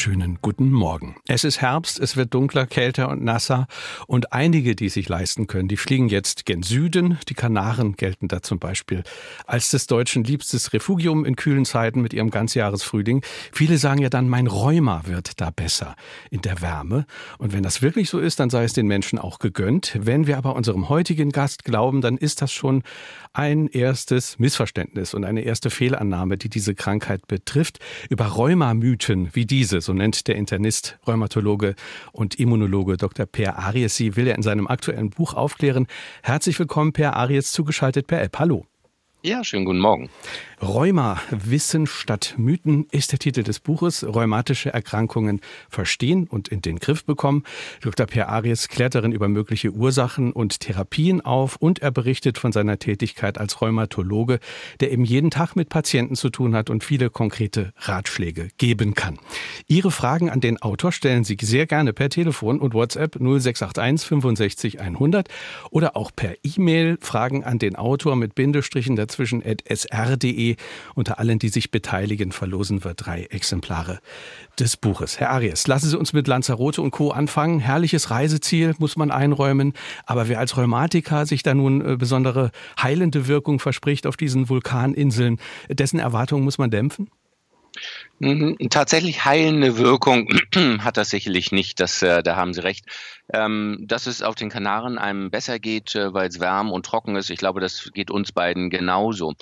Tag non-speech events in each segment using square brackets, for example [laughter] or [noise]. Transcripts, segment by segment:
Schönen guten Morgen. Es ist Herbst, es wird dunkler, kälter und nasser und einige, die sich leisten können, die fliegen jetzt gen Süden. Die Kanaren gelten da zum Beispiel als des Deutschen liebstes Refugium in kühlen Zeiten mit ihrem Ganzjahresfrühling. Viele sagen ja dann, mein Rheuma wird da besser in der Wärme. Und wenn das wirklich so ist, dann sei es den Menschen auch gegönnt. Wenn wir aber unserem heutigen Gast glauben, dann ist das schon ein erstes Missverständnis und eine erste Fehlannahme, die diese Krankheit betrifft. Über Rheumamythen wie diese, so nennt der Internist, Rheumatologe und Immunologe Dr. Per Aries sie, will er in seinem aktuellen Buch aufklären. Herzlich willkommen, Per Aries, zugeschaltet per App. Hallo. Ja, schönen guten Morgen. Rheuma, Wissen statt Mythen ist der Titel des Buches. Rheumatische Erkrankungen verstehen und in den Griff bekommen. Dr. Per Aries klärt darin über mögliche Ursachen und Therapien auf und er berichtet von seiner Tätigkeit als Rheumatologe, der eben jeden Tag mit Patienten zu tun hat und viele konkrete Ratschläge geben kann. Ihre Fragen an den Autor stellen Sie sehr gerne per Telefon und WhatsApp 0681 65 100 oder auch per E-Mail Fragen an den Autor mit Bindestrichen dazwischen at sr.de unter allen, die sich beteiligen, verlosen wir drei Exemplare des Buches. Herr Arias, lassen Sie uns mit Lanzarote und Co. anfangen. Herrliches Reiseziel muss man einräumen. Aber wer als Rheumatiker sich da nun äh, besondere heilende Wirkung verspricht auf diesen Vulkaninseln, dessen Erwartungen muss man dämpfen? Mhm, tatsächlich heilende Wirkung [clears throat] hat das sicherlich nicht, das, äh, da haben Sie recht. Ähm, dass es auf den Kanaren einem besser geht, äh, weil es warm und trocken ist, ich glaube, das geht uns beiden genauso.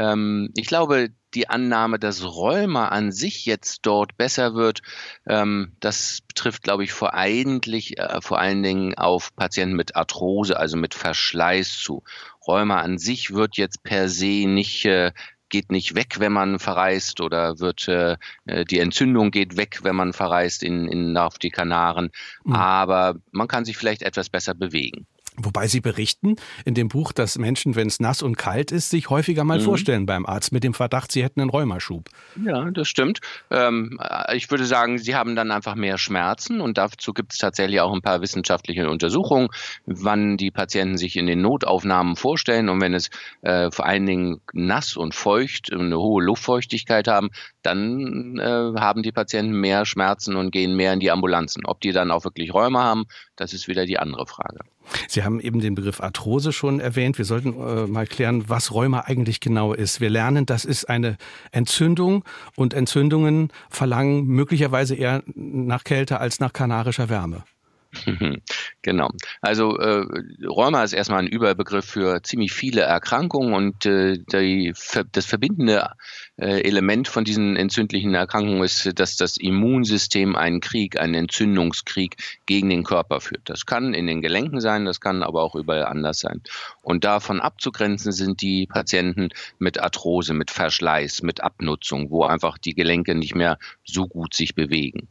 Ähm, ich glaube, die Annahme, dass Rheuma an sich jetzt dort besser wird, ähm, das betrifft, glaube ich, vor, eigentlich, äh, vor allen Dingen auf Patienten mit Arthrose, also mit Verschleiß zu. Rheuma an sich wird jetzt per se nicht äh, geht nicht weg, wenn man verreist oder wird äh, äh die Entzündung geht weg, wenn man verreist in, in auf die Kanaren. Mhm. Aber man kann sich vielleicht etwas besser bewegen. Wobei Sie berichten in dem Buch, dass Menschen, wenn es nass und kalt ist, sich häufiger mal mhm. vorstellen beim Arzt mit dem Verdacht, sie hätten einen Rheumaschub. Ja, das stimmt. Ähm, ich würde sagen, sie haben dann einfach mehr Schmerzen und dazu gibt es tatsächlich auch ein paar wissenschaftliche Untersuchungen, wann die Patienten sich in den Notaufnahmen vorstellen und wenn es äh, vor allen Dingen nass und feucht, eine hohe Luftfeuchtigkeit haben, dann äh, haben die Patienten mehr Schmerzen und gehen mehr in die Ambulanzen. Ob die dann auch wirklich Rheuma haben, das ist wieder die andere Frage. Sie haben eben den Begriff Arthrose schon erwähnt. Wir sollten äh, mal klären, was Rheuma eigentlich genau ist. Wir lernen, das ist eine Entzündung und Entzündungen verlangen möglicherweise eher nach Kälte als nach kanarischer Wärme. [laughs] Genau. Also äh, Rheuma ist erstmal ein Überbegriff für ziemlich viele Erkrankungen und äh, die, das verbindende Element von diesen entzündlichen Erkrankungen ist, dass das Immunsystem einen Krieg, einen Entzündungskrieg gegen den Körper führt. Das kann in den Gelenken sein, das kann aber auch überall anders sein. Und davon abzugrenzen sind die Patienten mit Arthrose, mit Verschleiß, mit Abnutzung, wo einfach die Gelenke nicht mehr so gut sich bewegen.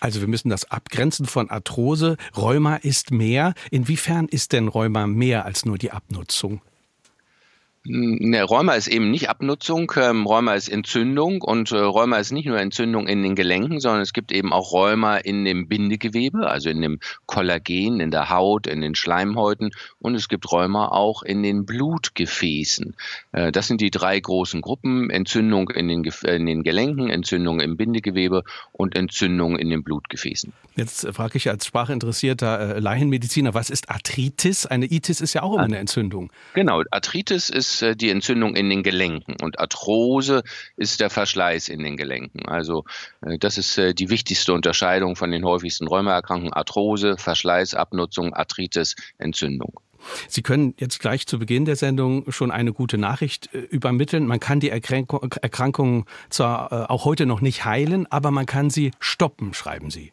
Also wir müssen das abgrenzen von Arthrose. Rheuma ist mehr. Inwiefern ist denn Rheuma mehr als nur die Abnutzung? Ne, Rheuma ist eben nicht Abnutzung, ähm, Rheuma ist Entzündung und äh, Rheuma ist nicht nur Entzündung in den Gelenken, sondern es gibt eben auch Rheuma in dem Bindegewebe, also in dem Kollagen, in der Haut, in den Schleimhäuten und es gibt Rheuma auch in den Blutgefäßen. Äh, das sind die drei großen Gruppen, Entzündung in den, in den Gelenken, Entzündung im Bindegewebe und Entzündung in den Blutgefäßen. Jetzt frage ich als sprachinteressierter äh, Laienmediziner, was ist Arthritis? Eine Itis ist ja auch immer eine Entzündung. Genau, Arthritis ist äh, die Entzündung in den Gelenken und Arthrose ist der Verschleiß in den Gelenken. Also äh, das ist äh, die wichtigste Unterscheidung von den häufigsten Rheumaerkrankungen. Arthrose, Verschleiß, Abnutzung, Arthritis, Entzündung. Sie können jetzt gleich zu Beginn der Sendung schon eine gute Nachricht übermitteln. Man kann die Erkrankung, Erkrankung zwar auch heute noch nicht heilen, aber man kann sie stoppen, schreiben Sie.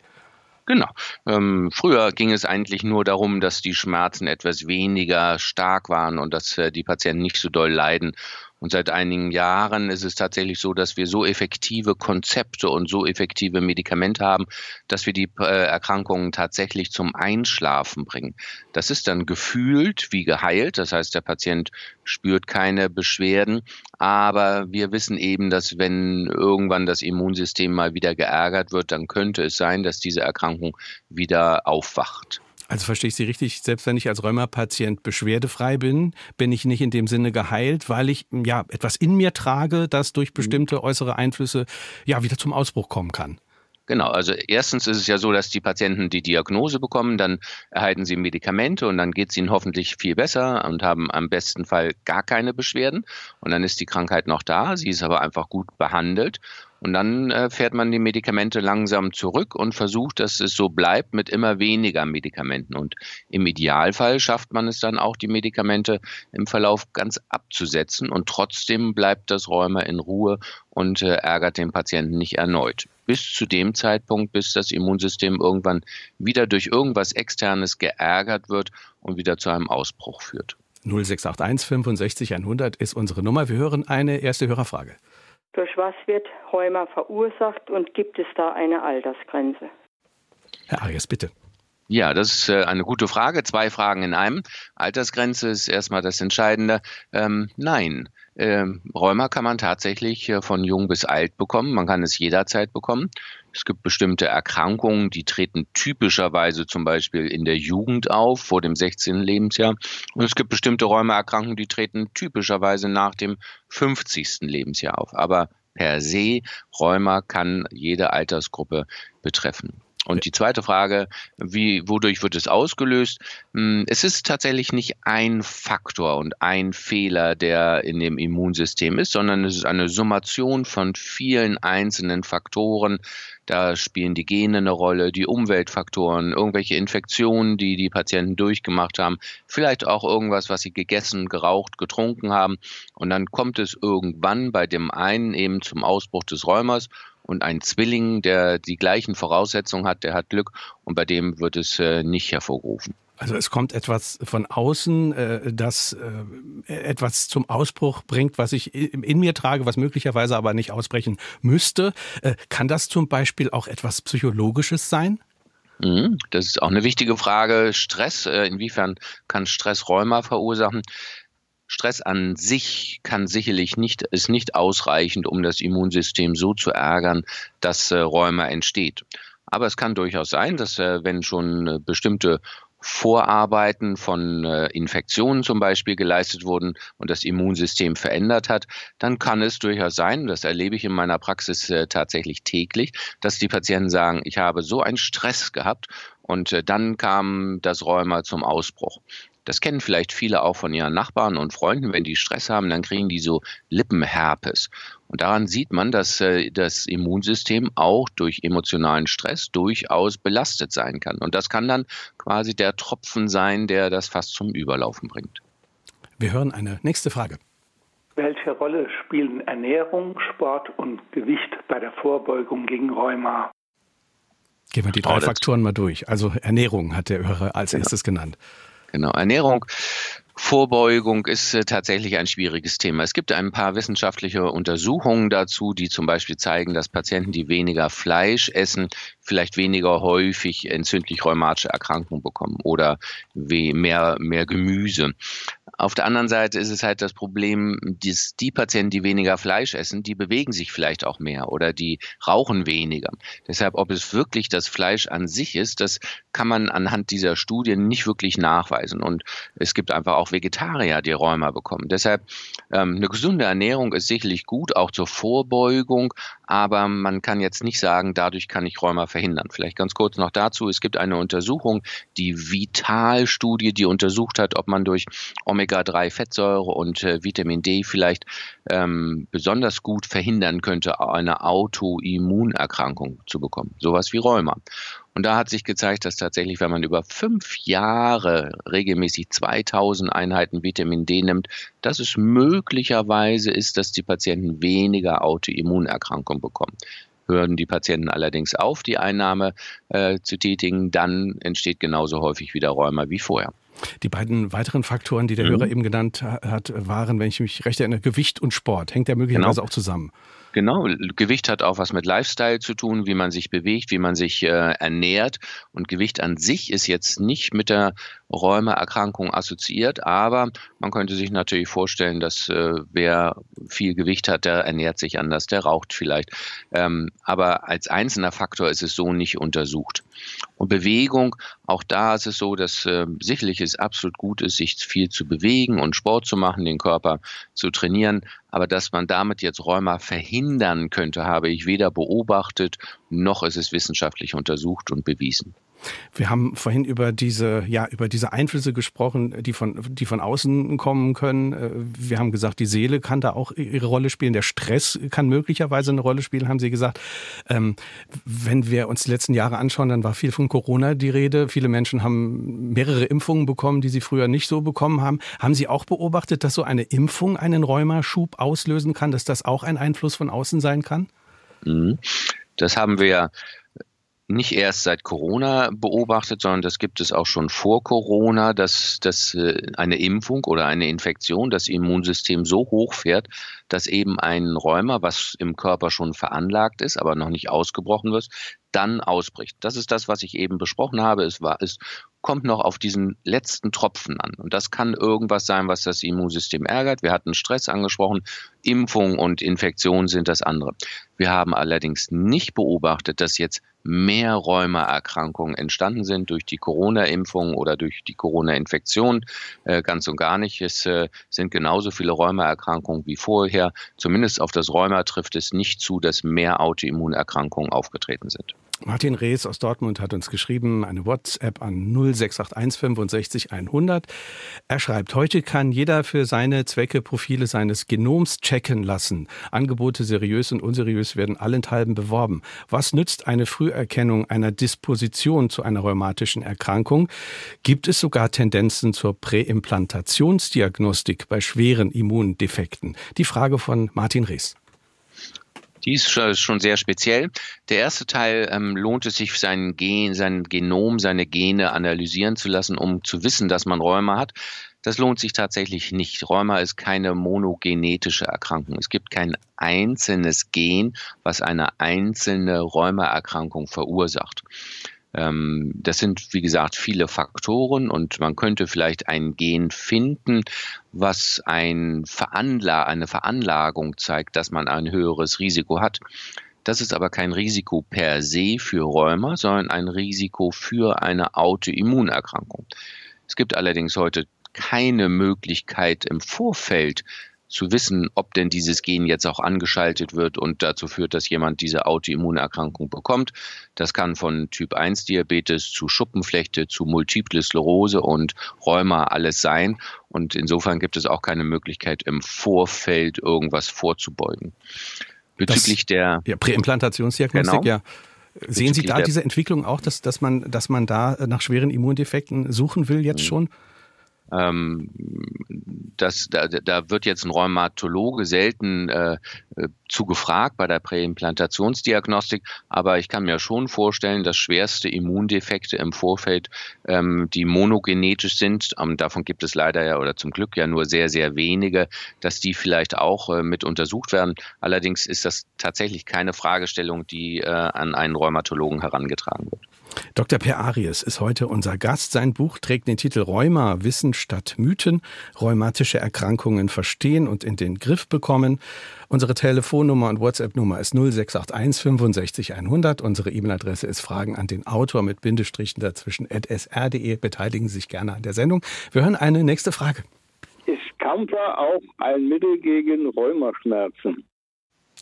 Genau. Ähm, früher ging es eigentlich nur darum, dass die Schmerzen etwas weniger stark waren und dass äh, die Patienten nicht so doll leiden. Und seit einigen Jahren ist es tatsächlich so, dass wir so effektive Konzepte und so effektive Medikamente haben, dass wir die äh, Erkrankungen tatsächlich zum Einschlafen bringen. Das ist dann gefühlt wie geheilt. Das heißt, der Patient spürt keine Beschwerden. Aber wir wissen eben, dass wenn irgendwann das Immunsystem mal wieder geärgert wird, dann könnte es sein, dass diese Erkrankung wieder aufwacht. Also verstehe ich Sie richtig, selbst wenn ich als Rheumapatient beschwerdefrei bin, bin ich nicht in dem Sinne geheilt, weil ich ja etwas in mir trage, das durch mhm. bestimmte äußere Einflüsse ja wieder zum Ausbruch kommen kann. Genau, also erstens ist es ja so, dass die Patienten die Diagnose bekommen, dann erhalten sie Medikamente und dann geht es ihnen hoffentlich viel besser und haben am besten Fall gar keine Beschwerden und dann ist die Krankheit noch da, sie ist aber einfach gut behandelt und dann äh, fährt man die Medikamente langsam zurück und versucht, dass es so bleibt mit immer weniger Medikamenten. Und im Idealfall schafft man es dann auch, die Medikamente im Verlauf ganz abzusetzen. Und trotzdem bleibt das Rheuma in Ruhe und äh, ärgert den Patienten nicht erneut. Bis zu dem Zeitpunkt, bis das Immunsystem irgendwann wieder durch irgendwas Externes geärgert wird und wieder zu einem Ausbruch führt. 0681 65 100 ist unsere Nummer. Wir hören eine erste Hörerfrage. Durch was wird Rheuma verursacht und gibt es da eine Altersgrenze? Herr Arias, bitte. Ja, das ist äh, eine gute Frage. Zwei Fragen in einem. Altersgrenze ist erstmal das Entscheidende. Ähm, nein, ähm, Rheuma kann man tatsächlich äh, von jung bis alt bekommen. Man kann es jederzeit bekommen. Es gibt bestimmte Erkrankungen, die treten typischerweise zum Beispiel in der Jugend auf, vor dem 16. Lebensjahr. Und es gibt bestimmte Rheumaerkrankungen, die treten typischerweise nach dem 50. Lebensjahr auf. Aber per se, Rheuma kann jede Altersgruppe betreffen. Und die zweite Frage, wie, wodurch wird es ausgelöst? Hm, es ist tatsächlich nicht ein Faktor und ein Fehler, der in dem Immunsystem ist, sondern es ist eine Summation von vielen einzelnen Faktoren. Da spielen die Gene eine Rolle, die Umweltfaktoren, irgendwelche Infektionen, die die Patienten durchgemacht haben, vielleicht auch irgendwas, was sie gegessen, geraucht, getrunken haben. Und dann kommt es irgendwann bei dem einen eben zum Ausbruch des Rheumas und ein Zwilling, der die gleichen Voraussetzungen hat, der hat Glück und bei dem wird es äh, nicht hervorgerufen. Also es kommt etwas von außen, äh, das äh, etwas zum Ausbruch bringt, was ich in mir trage, was möglicherweise aber nicht ausbrechen müsste. Kann das zum Beispiel auch etwas Psychologisches sein? Mhm, das ist auch eine wichtige Frage. Stress, inwiefern kann Stress Rheuma verursachen? Stress an sich kann sicherlich nicht, ist nicht ausreichend, um das Immunsystem so zu ärgern, dass äh, Rheuma entsteht. Aber es kann durchaus sein, dass äh, wenn schon äh, bestimmte Vorarbeiten von äh, Infektionen zum Beispiel geleistet wurden und das Immunsystem verändert hat, dann kann es durchaus sein, das erlebe ich in meiner Praxis äh, tatsächlich täglich, dass die Patienten sagen, ich habe so einen Stress gehabt und äh, dann kam das Rheuma zum Ausbruch. Das kennen vielleicht viele auch von ihren Nachbarn und Freunden. Wenn die Stress haben, dann kriegen die so Lippenherpes. Und daran sieht man, dass äh, das Immunsystem auch durch emotionalen Stress durchaus belastet sein kann. Und das kann dann quasi der Tropfen sein, der das fast zum Überlaufen bringt. Wir hören eine nächste Frage. Welche Rolle spielen Ernährung, Sport und Gewicht bei der Vorbeugung gegen Rheuma? Gehen wir die drei oh, Faktoren mal durch. Also Ernährung hat der Hörer als erstes genannt. Genau, Ernährung. Vorbeugung ist äh, tatsächlich ein schwieriges Thema. Es gibt ein paar wissenschaftliche Untersuchungen dazu, die zum Beispiel zeigen, dass Patienten, die weniger Fleisch essen, vielleicht weniger häufig entzündlich rheumatische Erkrankungen bekommen oder mehr, mehr Gemüse. Auf der anderen Seite ist es halt das Problem, dass die Patienten, die weniger Fleisch essen, die bewegen sich vielleicht auch mehr oder die rauchen weniger. Deshalb, ob es wirklich das Fleisch an sich ist, das kann man anhand dieser Studien nicht wirklich nachweisen. Und es gibt einfach auch Vegetarier, die Rheuma bekommen. Deshalb ähm, eine gesunde Ernährung ist sicherlich gut, auch zur Vorbeugung, aber man kann jetzt nicht sagen, dadurch kann ich Rheuma verhindern. Vielleicht ganz kurz noch dazu. Es gibt eine Untersuchung, die Vital-Studie, die untersucht hat, ob man durch Omega-3-Fettsäure und äh, Vitamin D vielleicht ähm, besonders gut verhindern könnte, eine Autoimmunerkrankung zu bekommen. Sowas wie Rheuma. Und da hat sich gezeigt, dass tatsächlich, wenn man über fünf Jahre regelmäßig 2000 Einheiten Vitamin D nimmt, dass es möglicherweise ist, dass die Patienten weniger Autoimmunerkrankungen bekommen. Hören die Patienten allerdings auf, die Einnahme äh, zu tätigen, dann entsteht genauso häufig wieder Rheuma wie vorher. Die beiden weiteren Faktoren, die der mhm. Hörer eben genannt hat, waren, wenn ich mich recht erinnere, Gewicht und Sport. Hängt ja möglicherweise genau. auch zusammen. Genau, Gewicht hat auch was mit Lifestyle zu tun, wie man sich bewegt, wie man sich äh, ernährt. Und Gewicht an sich ist jetzt nicht mit der Rheumaerkrankung assoziiert, aber man könnte sich natürlich vorstellen, dass äh, wer viel Gewicht hat, der ernährt sich anders, der raucht vielleicht. Ähm, aber als einzelner Faktor ist es so nicht untersucht. Und Bewegung, auch da ist es so, dass äh, sicherlich es absolut gut ist, sich viel zu bewegen und Sport zu machen, den Körper zu trainieren. Aber dass man damit jetzt Rheuma verhindern könnte, habe ich weder beobachtet, noch ist es wissenschaftlich untersucht und bewiesen. Wir haben vorhin über diese, ja, über diese Einflüsse gesprochen, die von, die von außen kommen können. Äh, wir haben gesagt, die Seele kann da auch ihre Rolle spielen. Der Stress kann möglicherweise eine Rolle spielen, haben Sie gesagt. Ähm, wenn wir uns die letzten Jahre anschauen, dann war viel von Corona die Rede. Viele Menschen haben mehrere Impfungen bekommen, die sie früher nicht so bekommen haben. Haben Sie auch beobachtet, dass so eine Impfung einen Rheumaschub auslösen kann, dass das auch ein Einfluss von außen sein kann? Mhm. Das haben wir nicht erst seit Corona beobachtet, sondern das gibt es auch schon vor Corona, dass, dass äh, eine Impfung oder eine Infektion das Immunsystem so hochfährt, dass eben ein Rheuma, was im Körper schon veranlagt ist, aber noch nicht ausgebrochen wird, dann ausbricht. Das ist das, was ich eben besprochen habe. Es war, es kommt noch auf diesen letzten Tropfen an. Und das kann irgendwas sein, was das Immunsystem ärgert. Wir hatten Stress angesprochen. Impfung und Infektion sind das andere. Wir haben allerdings nicht beobachtet, dass jetzt mehr Rheumaerkrankungen entstanden sind durch die Corona-Impfung oder durch die Corona-Infektion. Äh, ganz und gar nicht. Es äh, sind genauso viele Rheumaerkrankungen wie vorher. Zumindest auf das Rheuma trifft es nicht zu, dass mehr Autoimmunerkrankungen aufgetreten sind. Martin Rees aus Dortmund hat uns geschrieben, eine WhatsApp an 0681 65 100. Er schreibt, heute kann jeder für seine Zwecke Profile seines Genoms checken lassen. Angebote seriös und unseriös werden allenthalben beworben. Was nützt eine Früherkennung einer Disposition zu einer rheumatischen Erkrankung? Gibt es sogar Tendenzen zur Präimplantationsdiagnostik bei schweren Immundefekten? Die Frage von Martin Rees. Die ist schon sehr speziell. Der erste Teil ähm, lohnt es sich, sein Gen, sein Genom, seine Gene analysieren zu lassen, um zu wissen, dass man Rheuma hat. Das lohnt sich tatsächlich nicht. Rheuma ist keine monogenetische Erkrankung. Es gibt kein einzelnes Gen, was eine einzelne Rheumaerkrankung verursacht. Ähm, das sind, wie gesagt, viele Faktoren und man könnte vielleicht ein Gen finden, was ein Veranla eine Veranlagung zeigt, dass man ein höheres Risiko hat. Das ist aber kein Risiko per se für Rheuma, sondern ein Risiko für eine Autoimmunerkrankung. Es gibt allerdings heute keine Möglichkeit im Vorfeld zu wissen, ob denn dieses Gen jetzt auch angeschaltet wird und dazu führt, dass jemand diese Autoimmunerkrankung bekommt. Das kann von Typ 1 Diabetes zu Schuppenflechte zu Multiple Sklerose und Rheuma alles sein. Und insofern gibt es auch keine Möglichkeit, im Vorfeld irgendwas vorzubeugen. Bezüglich das, der ja, Präimplantationsdiagnostik, genau. ja. Sehen Sie da diese Entwicklung auch, dass, dass, man, dass man da nach schweren Immundefekten suchen will jetzt mhm. schon? Ähm, das, da, da wird jetzt ein Rheumatologe selten äh, äh, zu gefragt bei der Präimplantationsdiagnostik, aber ich kann mir schon vorstellen, dass schwerste Immundefekte im Vorfeld, ähm, die monogenetisch sind, ähm, davon gibt es leider ja oder zum Glück ja nur sehr, sehr wenige, dass die vielleicht auch äh, mit untersucht werden. Allerdings ist das tatsächlich keine Fragestellung, die äh, an einen Rheumatologen herangetragen wird. Dr. Per Aries ist heute unser Gast. Sein Buch trägt den Titel Rheuma, Wissen statt Mythen, rheumatische Erkrankungen verstehen und in den Griff bekommen. Unsere Telefonnummer und WhatsApp-Nummer ist 0681 65 100. Unsere E-Mail-Adresse ist Fragen an den Autor mit Bindestrichen dazwischen at sr.de. Beteiligen Sie sich gerne an der Sendung. Wir hören eine nächste Frage. Ist Kampfer auch ein Mittel gegen Rheumaschmerzen?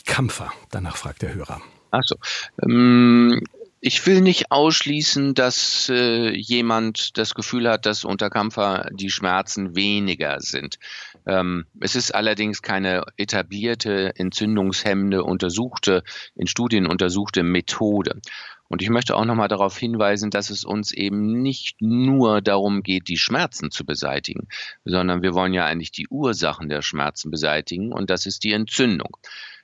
Kampfer, danach fragt der Hörer. Achso. Ähm, ich will nicht ausschließen, dass äh, jemand das Gefühl hat, dass unter Kampfer die Schmerzen weniger sind. Ähm, es ist allerdings keine etablierte, entzündungshemmende, untersuchte, in Studien untersuchte Methode. Und ich möchte auch nochmal darauf hinweisen, dass es uns eben nicht nur darum geht, die Schmerzen zu beseitigen, sondern wir wollen ja eigentlich die Ursachen der Schmerzen beseitigen und das ist die Entzündung.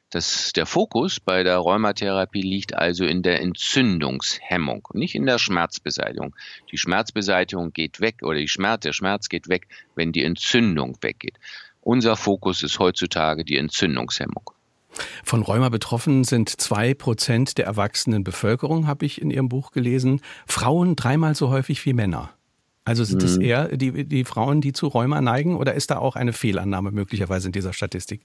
Das, der Fokus bei der Rheumatherapie liegt also in der Entzündungshemmung, nicht in der Schmerzbeseitigung. Die Schmerzbeseitigung geht weg oder die Schmerz, der Schmerz geht weg, wenn die Entzündung weggeht. Unser Fokus ist heutzutage die Entzündungshemmung. Von Rheuma betroffen sind zwei Prozent der erwachsenen Bevölkerung, habe ich in Ihrem Buch gelesen. Frauen dreimal so häufig wie Männer. Also sind es hm. eher die, die Frauen, die zu Rheuma neigen oder ist da auch eine Fehlannahme möglicherweise in dieser Statistik?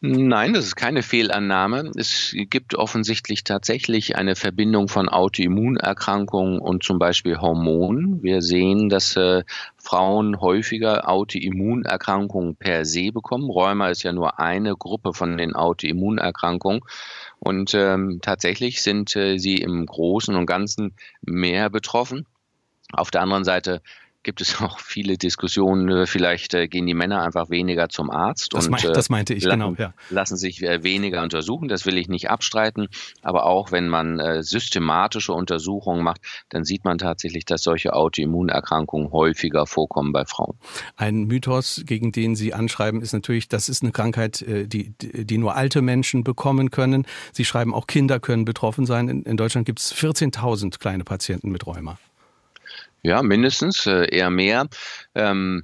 Nein, das ist keine Fehlannahme. Es gibt offensichtlich tatsächlich eine Verbindung von Autoimmunerkrankungen und zum Beispiel Hormonen. Wir sehen, dass äh, Frauen häufiger Autoimmunerkrankungen per se bekommen. Rheuma ist ja nur eine Gruppe von den Autoimmunerkrankungen. Und ähm, tatsächlich sind äh, sie im Großen und Ganzen mehr betroffen. Auf der anderen Seite gibt es [laughs] auch viele Diskussionen, äh, vielleicht äh, gehen die Männer einfach weniger zum Arzt. Das, und, mein, das meinte ich, lassen, genau. Ja. Lassen sich weniger untersuchen, das will ich nicht abstreiten. Aber auch wenn man systematische Untersuchungen macht, dann sieht man tatsächlich, dass solche Autoimmunerkrankungen häufiger vorkommen bei Frauen. Ein Mythos, gegen den Sie anschreiben, ist natürlich, das ist eine Krankheit, die, die nur alte Menschen bekommen können. Sie schreiben, auch Kinder können betroffen sein. In, in Deutschland gibt es 14.000 kleine Patienten mit Rheuma. Ja, mindestens, äh, eher mehr. Ähm,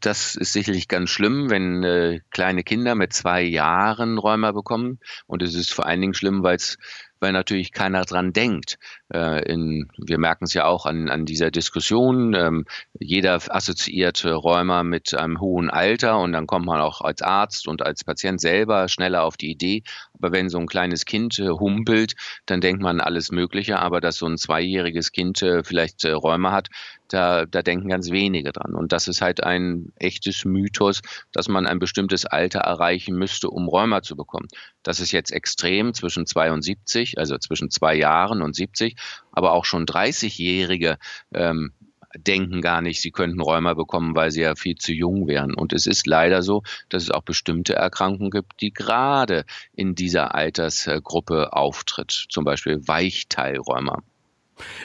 das ist sicherlich ganz schlimm, wenn äh, kleine Kinder mit zwei Jahren Rheuma bekommen. Und es ist vor allen Dingen schlimm, weil es weil natürlich keiner dran denkt. Äh, in, wir merken es ja auch an, an dieser Diskussion. Ähm, jeder assoziiert Rheuma mit einem hohen Alter und dann kommt man auch als Arzt und als Patient selber schneller auf die Idee. Aber wenn so ein kleines Kind äh, humpelt, dann denkt man alles Mögliche. Aber dass so ein zweijähriges Kind äh, vielleicht äh, Rheuma hat, da, da denken ganz wenige dran. Und das ist halt ein echtes Mythos, dass man ein bestimmtes Alter erreichen müsste, um Rheuma zu bekommen. Das ist jetzt extrem zwischen 72, also zwischen zwei Jahren und 70, aber auch schon 30-Jährige ähm, denken gar nicht, sie könnten Rheuma bekommen, weil sie ja viel zu jung wären. Und es ist leider so, dass es auch bestimmte Erkrankungen gibt, die gerade in dieser Altersgruppe auftritt. Zum Beispiel Weichteilrheuma.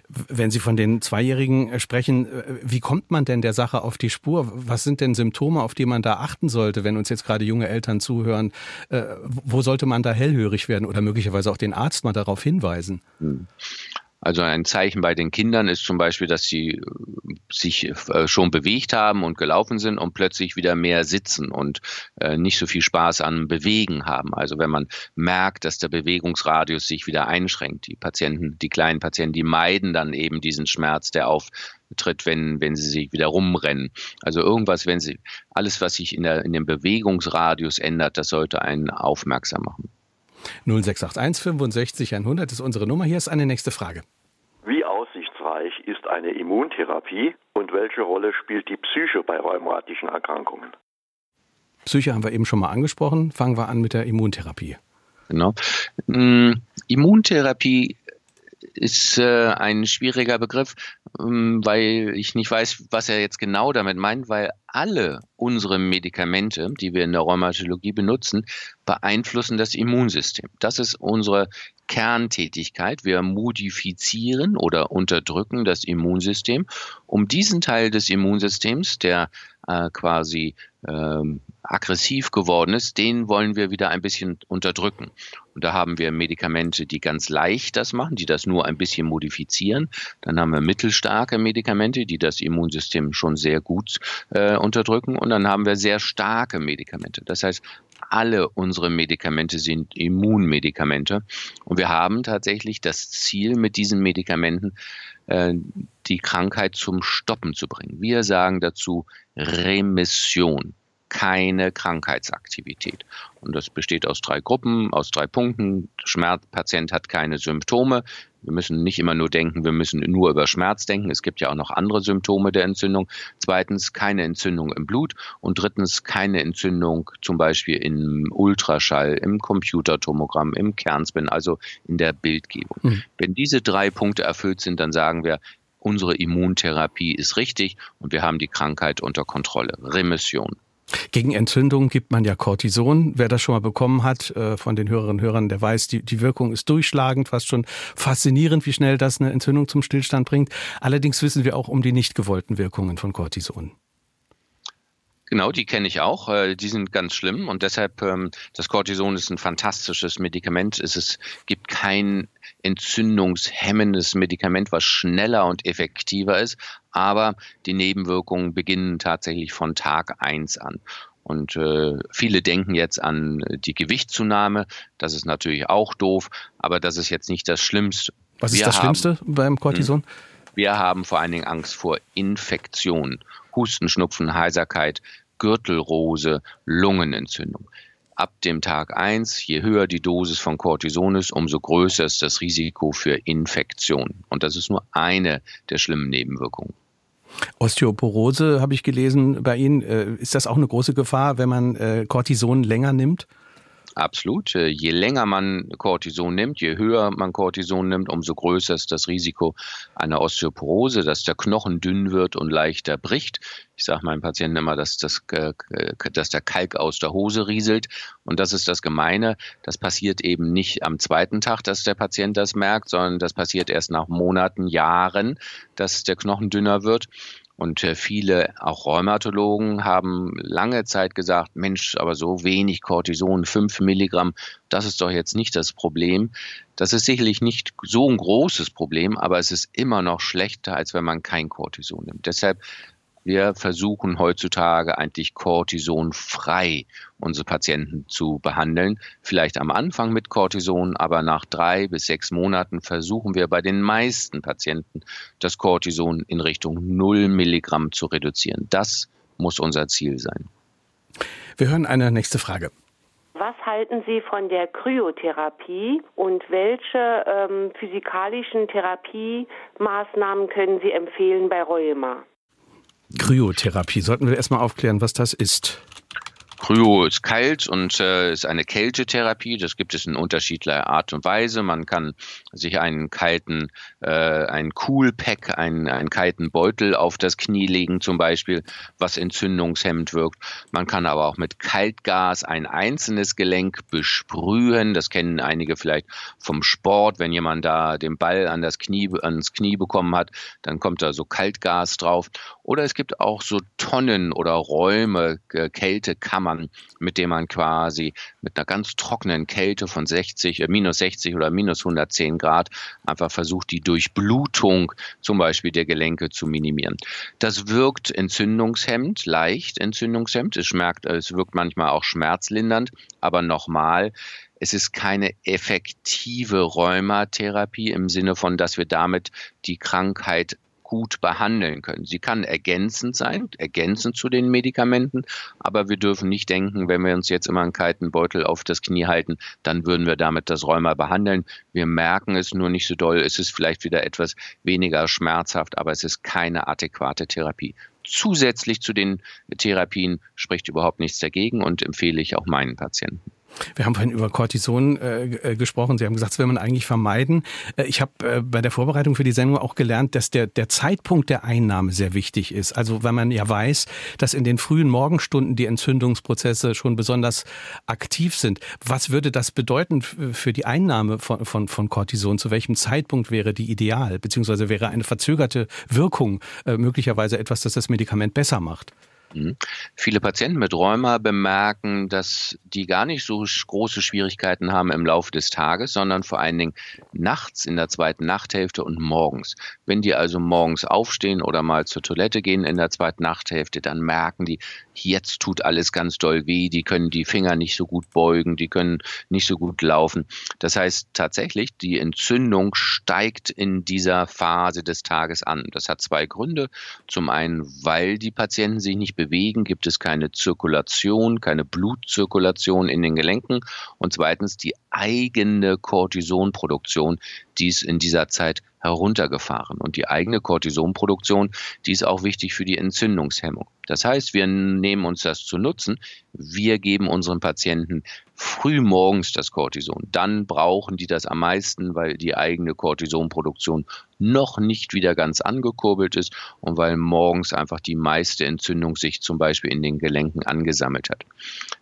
Wenn Sie von den Zweijährigen äh, sprechen, äh, wie kommt man denn der Sache auf die Spur? Was sind denn Symptome, auf die man da achten sollte, wenn uns jetzt gerade junge Eltern zuhören? Äh, wo sollte man da hellhörig werden oder möglicherweise auch den Arzt mal darauf hinweisen? Also ein Zeichen bei den Kindern ist zum Beispiel, dass sie äh, sich äh, schon bewegt haben und gelaufen sind und plötzlich wieder mehr sitzen und äh, nicht so viel Spaß an Bewegen haben. Also wenn man merkt, dass der Bewegungsradius sich wieder einschränkt. Die Patienten, die kleinen Patienten, die meiden dann eben diesen Schmerz, der auftritt, wenn, wenn sie sich wieder rumrennen. Also irgendwas, wenn sie, alles, was sich in, der, in dem Bewegungsradius ändert, das sollte einen aufmerksam machen. 0681 65 100 ist unsere Nummer. Hier ist eine nächste Frage. Wie aussichtsreich ist eine Immuntherapie und welche Rolle spielt die Psyche bei rheumatischen Erkrankungen? Psyche haben wir eben schon mal angesprochen. Fangen wir an mit der Immuntherapie. Genau. Hm, Immuntherapie ist äh, ein schwieriger Begriff, ähm, weil ich nicht weiß, was er jetzt genau damit meint, weil alle unsere Medikamente, die wir in der Rheumatologie benutzen, beeinflussen das Immunsystem. Das ist unsere Kerntätigkeit. Wir modifizieren oder unterdrücken das Immunsystem, um diesen Teil des Immunsystems, der äh, quasi ähm, aggressiv geworden ist, den wollen wir wieder ein bisschen unterdrücken. Und da haben wir Medikamente, die ganz leicht das machen, die das nur ein bisschen modifizieren. Dann haben wir mittelstarke Medikamente, die das Immunsystem schon sehr gut äh, unterdrücken. Und dann haben wir sehr starke Medikamente. Das heißt, alle unsere Medikamente sind Immunmedikamente. Und wir haben tatsächlich das Ziel mit diesen Medikamenten, äh, die Krankheit zum Stoppen zu bringen. Wir sagen dazu Remission keine Krankheitsaktivität. Und das besteht aus drei Gruppen, aus drei Punkten. Schmerzpatient hat keine Symptome. Wir müssen nicht immer nur denken, wir müssen nur über Schmerz denken. Es gibt ja auch noch andere Symptome der Entzündung. Zweitens, keine Entzündung im Blut. Und drittens, keine Entzündung zum Beispiel im Ultraschall, im Computertomogramm, im Kernspin, also in der Bildgebung. Mhm. Wenn diese drei Punkte erfüllt sind, dann sagen wir, unsere Immuntherapie ist richtig und wir haben die Krankheit unter Kontrolle. Remission. Gegen Entzündung gibt man ja Cortison. Wer das schon mal bekommen hat äh, von den Hörerinnen und Hörern, der weiß, die, die Wirkung ist durchschlagend, fast schon faszinierend, wie schnell das eine Entzündung zum Stillstand bringt. Allerdings wissen wir auch um die nicht gewollten Wirkungen von Cortison. Genau, die kenne ich auch. Äh, die sind ganz schlimm und deshalb ähm, das Cortison ist ein fantastisches Medikament. Es gibt kein entzündungshemmendes Medikament, was schneller und effektiver ist, aber die Nebenwirkungen beginnen tatsächlich von Tag eins an. Und äh, viele denken jetzt an die Gewichtszunahme. Das ist natürlich auch doof, aber das ist jetzt nicht das Schlimmste. Was ist das Schlimmste beim Cortison? Hm. Wir haben vor allen Dingen Angst vor Infektionen, Husten, Schnupfen, Heiserkeit, Gürtelrose, Lungenentzündung. Ab dem Tag 1, je höher die Dosis von Cortison ist, umso größer ist das Risiko für Infektion. Und das ist nur eine der schlimmen Nebenwirkungen. Osteoporose habe ich gelesen bei Ihnen. Äh, ist das auch eine große Gefahr, wenn man äh, Cortison länger nimmt? Absolut. Äh, je länger man Cortison nimmt, je höher man Cortison nimmt, umso größer ist das Risiko einer Osteoporose, dass der Knochen dünn wird und leichter bricht. Ich sage meinen Patienten immer, dass, das, äh, dass der Kalk aus der Hose rieselt. Und das ist das Gemeine. Das passiert eben nicht am zweiten Tag, dass der Patient das merkt, sondern das passiert erst nach Monaten, Jahren, dass der Knochen dünner wird. Und äh, viele, auch Rheumatologen, haben lange Zeit gesagt, Mensch, aber so wenig Cortison, fünf Milligramm, das ist doch jetzt nicht das Problem. Das ist sicherlich nicht so ein großes Problem, aber es ist immer noch schlechter, als wenn man kein Cortison nimmt. Deshalb wir versuchen heutzutage eigentlich cortisonfrei unsere Patienten zu behandeln. Vielleicht am Anfang mit Cortison, aber nach drei bis sechs Monaten versuchen wir bei den meisten Patienten das Cortison in Richtung 0 Milligramm zu reduzieren. Das muss unser Ziel sein. Wir hören eine nächste Frage. Was halten Sie von der Kryotherapie und welche ähm, physikalischen Therapiemaßnahmen können Sie empfehlen bei Rheuma? Kryotherapie. Sollten wir erstmal aufklären, was das ist? Kryo ist kalt und äh, ist eine Kältetherapie. Das gibt es in unterschiedlicher Art und Weise. Man kann sich einen kalten, äh, einen Coolpack, einen, einen kalten Beutel auf das Knie legen zum Beispiel, was entzündungshemmend wirkt. Man kann aber auch mit Kaltgas ein einzelnes Gelenk besprühen. Das kennen einige vielleicht vom Sport. Wenn jemand da den Ball an das Knie, ans Knie bekommen hat, dann kommt da so Kaltgas drauf. Oder es gibt auch so Tonnen oder Räume, äh, Kältekammern, mit denen man quasi mit einer ganz trockenen Kälte von 60, äh, minus 60 oder minus 110 Grad einfach versucht, die Durchblutung zum Beispiel der Gelenke zu minimieren. Das wirkt entzündungshemmend, leicht entzündungshemmend. Es, schmerzt, es wirkt manchmal auch schmerzlindernd, aber nochmal, es ist keine effektive Rheumatherapie im Sinne von, dass wir damit die Krankheit gut behandeln können. Sie kann ergänzend sein, ergänzend zu den Medikamenten, aber wir dürfen nicht denken, wenn wir uns jetzt immer einen kalten Beutel auf das Knie halten, dann würden wir damit das Rheuma behandeln. Wir merken es nur nicht so doll. Es ist vielleicht wieder etwas weniger schmerzhaft, aber es ist keine adäquate Therapie. Zusätzlich zu den Therapien spricht überhaupt nichts dagegen und empfehle ich auch meinen Patienten. Wir haben vorhin über Cortison äh, äh, gesprochen. Sie haben gesagt, das will man eigentlich vermeiden. Äh, ich habe äh, bei der Vorbereitung für die Sendung auch gelernt, dass der, der Zeitpunkt der Einnahme sehr wichtig ist. Also wenn man ja weiß, dass in den frühen Morgenstunden die Entzündungsprozesse schon besonders aktiv sind. Was würde das bedeuten für die Einnahme von, von, von Cortison? Zu welchem Zeitpunkt wäre die ideal? Beziehungsweise wäre eine verzögerte Wirkung äh, möglicherweise etwas, das das Medikament besser macht? Mhm. Viele Patienten mit Rheuma bemerken, dass die gar nicht so große Schwierigkeiten haben im Laufe des Tages, sondern vor allen Dingen nachts in der zweiten Nachthälfte und morgens. Wenn die also morgens aufstehen oder mal zur Toilette gehen in der zweiten Nachthälfte, dann merken die, jetzt tut alles ganz doll weh, die können die Finger nicht so gut beugen, die können nicht so gut laufen. Das heißt tatsächlich, die Entzündung steigt in dieser Phase des Tages an. Das hat zwei Gründe. Zum einen, weil die Patienten sich nicht bewegen, gibt es keine Zirkulation, keine Blutzirkulation in den Gelenken. Und zweitens die eigene Cortisonproduktion, die ist in dieser Zeit heruntergefahren. Und die eigene Cortisonproduktion, die ist auch wichtig für die Entzündungshemmung. Das heißt, wir nehmen uns das zu nutzen. Wir geben unseren Patienten früh morgens das Cortison. Dann brauchen die das am meisten, weil die eigene Cortisonproduktion noch nicht wieder ganz angekurbelt ist und weil morgens einfach die meiste Entzündung sich zum Beispiel in den Gelenken angesammelt hat.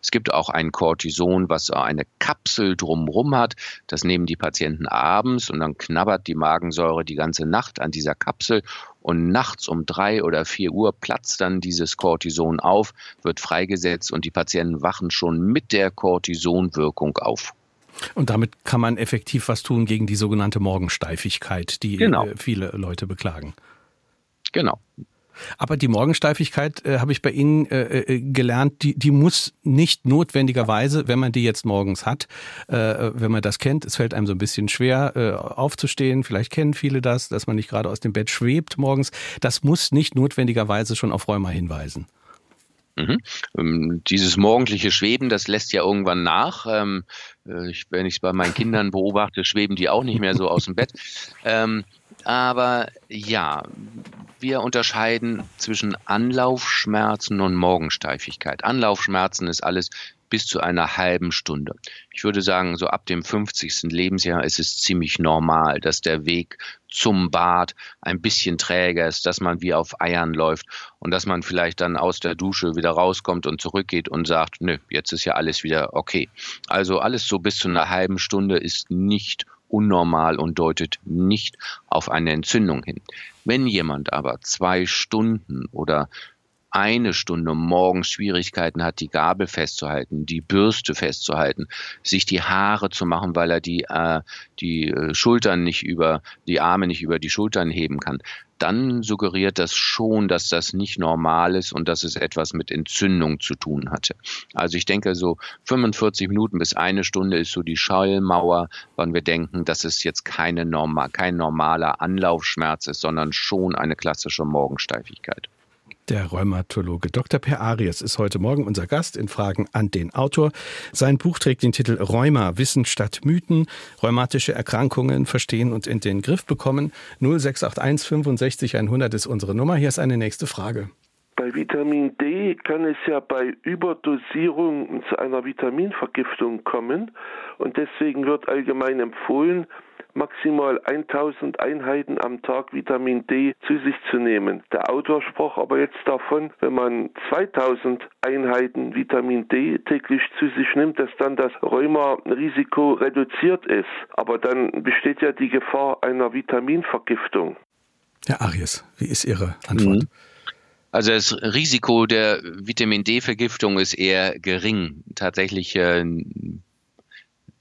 Es gibt auch ein Cortison, was eine Kapsel drumherum hat. Das nehmen die Patienten abends und dann knabbert die Magensäure die ganze Nacht an dieser Kapsel und nachts um drei oder vier Uhr platzt dann dieses Cortison auf, wird freigesetzt und die Patienten wachen schon mit der Cortisonwirkung auf. Und damit kann man effektiv was tun gegen die sogenannte Morgensteifigkeit, die genau. Äh, viele Leute beklagen. Genau. Aber die Morgensteifigkeit äh, habe ich bei Ihnen äh, äh, gelernt, die, die muss nicht notwendigerweise, wenn man die jetzt morgens hat, äh, wenn man das kennt, es fällt einem so ein bisschen schwer äh, aufzustehen, vielleicht kennen viele das, dass man nicht gerade aus dem Bett schwebt morgens, das muss nicht notwendigerweise schon auf Rheuma hinweisen. Mhm. Ähm, dieses morgendliche Schweben, das lässt ja irgendwann nach. Ähm, äh, ich, wenn ich es bei meinen Kindern beobachte, schweben die auch nicht mehr so aus dem Bett. Ähm, aber ja, wir unterscheiden zwischen Anlaufschmerzen und Morgensteifigkeit. Anlaufschmerzen ist alles bis zu einer halben Stunde. Ich würde sagen, so ab dem 50. Lebensjahr ist es ziemlich normal, dass der Weg zum Bad ein bisschen träger ist, dass man wie auf Eiern läuft und dass man vielleicht dann aus der Dusche wieder rauskommt und zurückgeht und sagt, nö, jetzt ist ja alles wieder okay. Also alles so bis zu einer halben Stunde ist nicht unnormal und deutet nicht auf eine Entzündung hin. Wenn jemand aber zwei Stunden oder eine Stunde morgens Schwierigkeiten hat, die Gabel festzuhalten, die Bürste festzuhalten, sich die Haare zu machen, weil er die, äh, die äh, Schultern nicht über, die Arme nicht über die Schultern heben kann, dann suggeriert das schon, dass das nicht normal ist und dass es etwas mit Entzündung zu tun hatte. Also ich denke, so 45 Minuten bis eine Stunde ist so die Schallmauer, wann wir denken, dass es jetzt keine normal, kein normaler Anlaufschmerz ist, sondern schon eine klassische Morgensteifigkeit. Der Rheumatologe Dr. Per Arias ist heute Morgen unser Gast in Fragen an den Autor. Sein Buch trägt den Titel Rheuma, Wissen statt Mythen, rheumatische Erkrankungen verstehen und in den Griff bekommen. 0681 65 100 ist unsere Nummer. Hier ist eine nächste Frage. Bei Vitamin D kann es ja bei Überdosierung zu einer Vitaminvergiftung kommen und deswegen wird allgemein empfohlen, maximal 1000 Einheiten am Tag Vitamin D zu sich zu nehmen. Der Autor sprach aber jetzt davon, wenn man 2000 Einheiten Vitamin D täglich zu sich nimmt, dass dann das Rheuma-Risiko reduziert ist. Aber dann besteht ja die Gefahr einer Vitaminvergiftung. Herr Arias, wie ist Ihre Antwort? Mhm. Also das Risiko der Vitamin D-Vergiftung ist eher gering. Tatsächlich äh,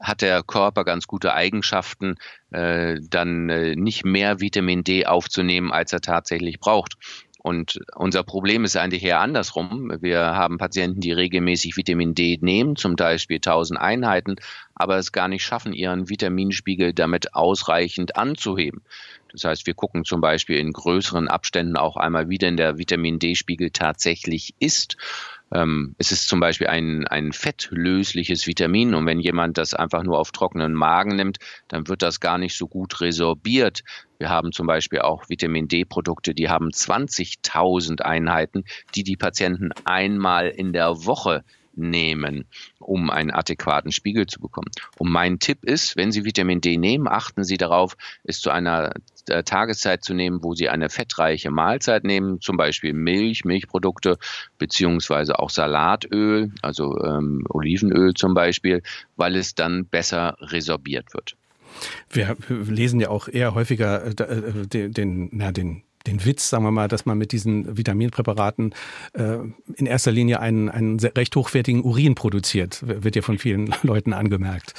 hat der Körper ganz gute Eigenschaften, äh, dann äh, nicht mehr Vitamin D aufzunehmen, als er tatsächlich braucht. Und unser Problem ist eigentlich eher andersrum. Wir haben Patienten, die regelmäßig Vitamin D nehmen, zum Beispiel 1000 Einheiten, aber es gar nicht schaffen, ihren Vitaminspiegel damit ausreichend anzuheben. Das heißt, wir gucken zum Beispiel in größeren Abständen auch einmal, wie denn der Vitamin D-Spiegel tatsächlich ist. Ähm, es ist zum Beispiel ein, ein fettlösliches Vitamin und wenn jemand das einfach nur auf trockenen Magen nimmt, dann wird das gar nicht so gut resorbiert. Wir haben zum Beispiel auch Vitamin D-Produkte, die haben 20.000 Einheiten, die die Patienten einmal in der Woche nehmen, um einen adäquaten Spiegel zu bekommen. Und mein Tipp ist, wenn Sie Vitamin D nehmen, achten Sie darauf, es zu einer äh, Tageszeit zu nehmen, wo Sie eine fettreiche Mahlzeit nehmen, zum Beispiel Milch, Milchprodukte, beziehungsweise auch Salatöl, also ähm, Olivenöl zum Beispiel, weil es dann besser resorbiert wird. Wir lesen ja auch eher häufiger äh, äh, den, na, den den Witz, sagen wir mal, dass man mit diesen Vitaminpräparaten äh, in erster Linie einen, einen recht hochwertigen Urin produziert, wird ja von vielen [laughs] Leuten angemerkt.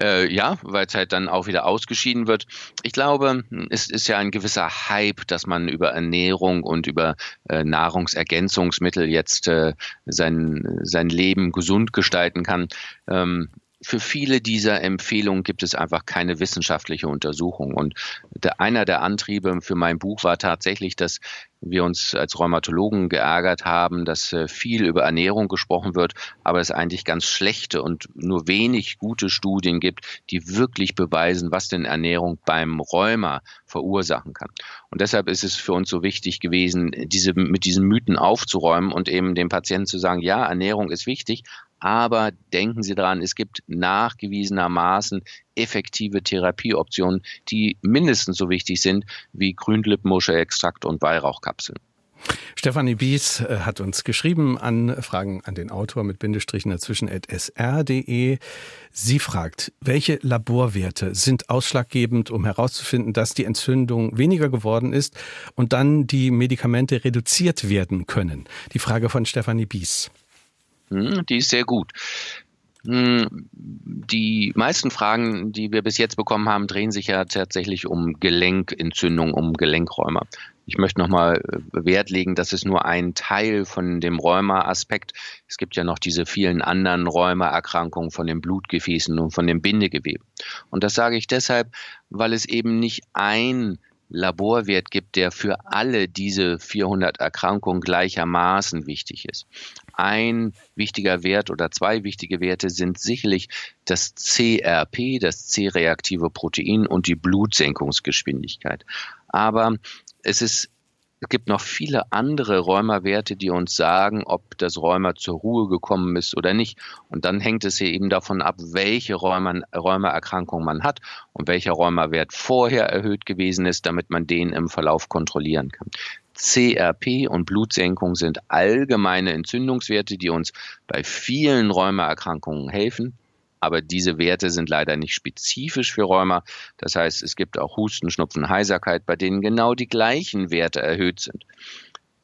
Äh, ja, weil es halt dann auch wieder ausgeschieden wird. Ich glaube, es ist ja ein gewisser Hype, dass man über Ernährung und über äh, Nahrungsergänzungsmittel jetzt äh, sein, sein Leben gesund gestalten kann. Ähm, für viele dieser Empfehlungen gibt es einfach keine wissenschaftliche Untersuchung. Und der, einer der Antriebe für mein Buch war tatsächlich, dass wir uns als Rheumatologen geärgert haben, dass äh, viel über Ernährung gesprochen wird, aber es eigentlich ganz schlechte und nur wenig gute Studien gibt, die wirklich beweisen, was denn Ernährung beim Rheuma verursachen kann. Und deshalb ist es für uns so wichtig gewesen, diese, mit diesen Mythen aufzuräumen und eben dem Patienten zu sagen, ja, Ernährung ist wichtig, aber denken Sie daran, es gibt nachgewiesenermaßen effektive Therapieoptionen, die mindestens so wichtig sind wie Grünlippenmuschelextrakt und Weihrauchkapseln. Stefanie Bies äh, hat uns geschrieben an Fragen an den Autor mit Bindestrichen dazwischen at sr.de. Sie fragt, welche Laborwerte sind ausschlaggebend, um herauszufinden, dass die Entzündung weniger geworden ist und dann die Medikamente reduziert werden können? Die Frage von Stefanie Bies. Hm, die ist sehr gut. Hm, die meisten Fragen, die wir bis jetzt bekommen haben, drehen sich ja tatsächlich um Gelenkentzündung, um Gelenkräumer. ich möchte nochmal äh, Wert legen, das ist nur ein Teil von dem Rheuma-Aspekt. Es gibt ja noch diese vielen anderen Rheumaerkrankungen von den Blutgefäßen und von dem Bindegewebe. Und das sage ich deshalb, weil es eben nicht ein Laborwert gibt, der für alle diese 400 Erkrankungen gleichermaßen wichtig ist. Ein wichtiger Wert oder zwei wichtige Werte sind sicherlich das CRP, das C-reaktive Protein und die Blutsenkungsgeschwindigkeit. Aber es ist es gibt noch viele andere Rheumawerte, die uns sagen, ob das Rheuma zur Ruhe gekommen ist oder nicht. Und dann hängt es hier eben davon ab, welche Rheuma, Rheumaerkrankung man hat und welcher Rheumawert vorher erhöht gewesen ist, damit man den im Verlauf kontrollieren kann. CRP und Blutsenkung sind allgemeine Entzündungswerte, die uns bei vielen Rheumaerkrankungen helfen aber diese Werte sind leider nicht spezifisch für Rheuma. Das heißt, es gibt auch Husten, Schnupfen, Heiserkeit, bei denen genau die gleichen Werte erhöht sind.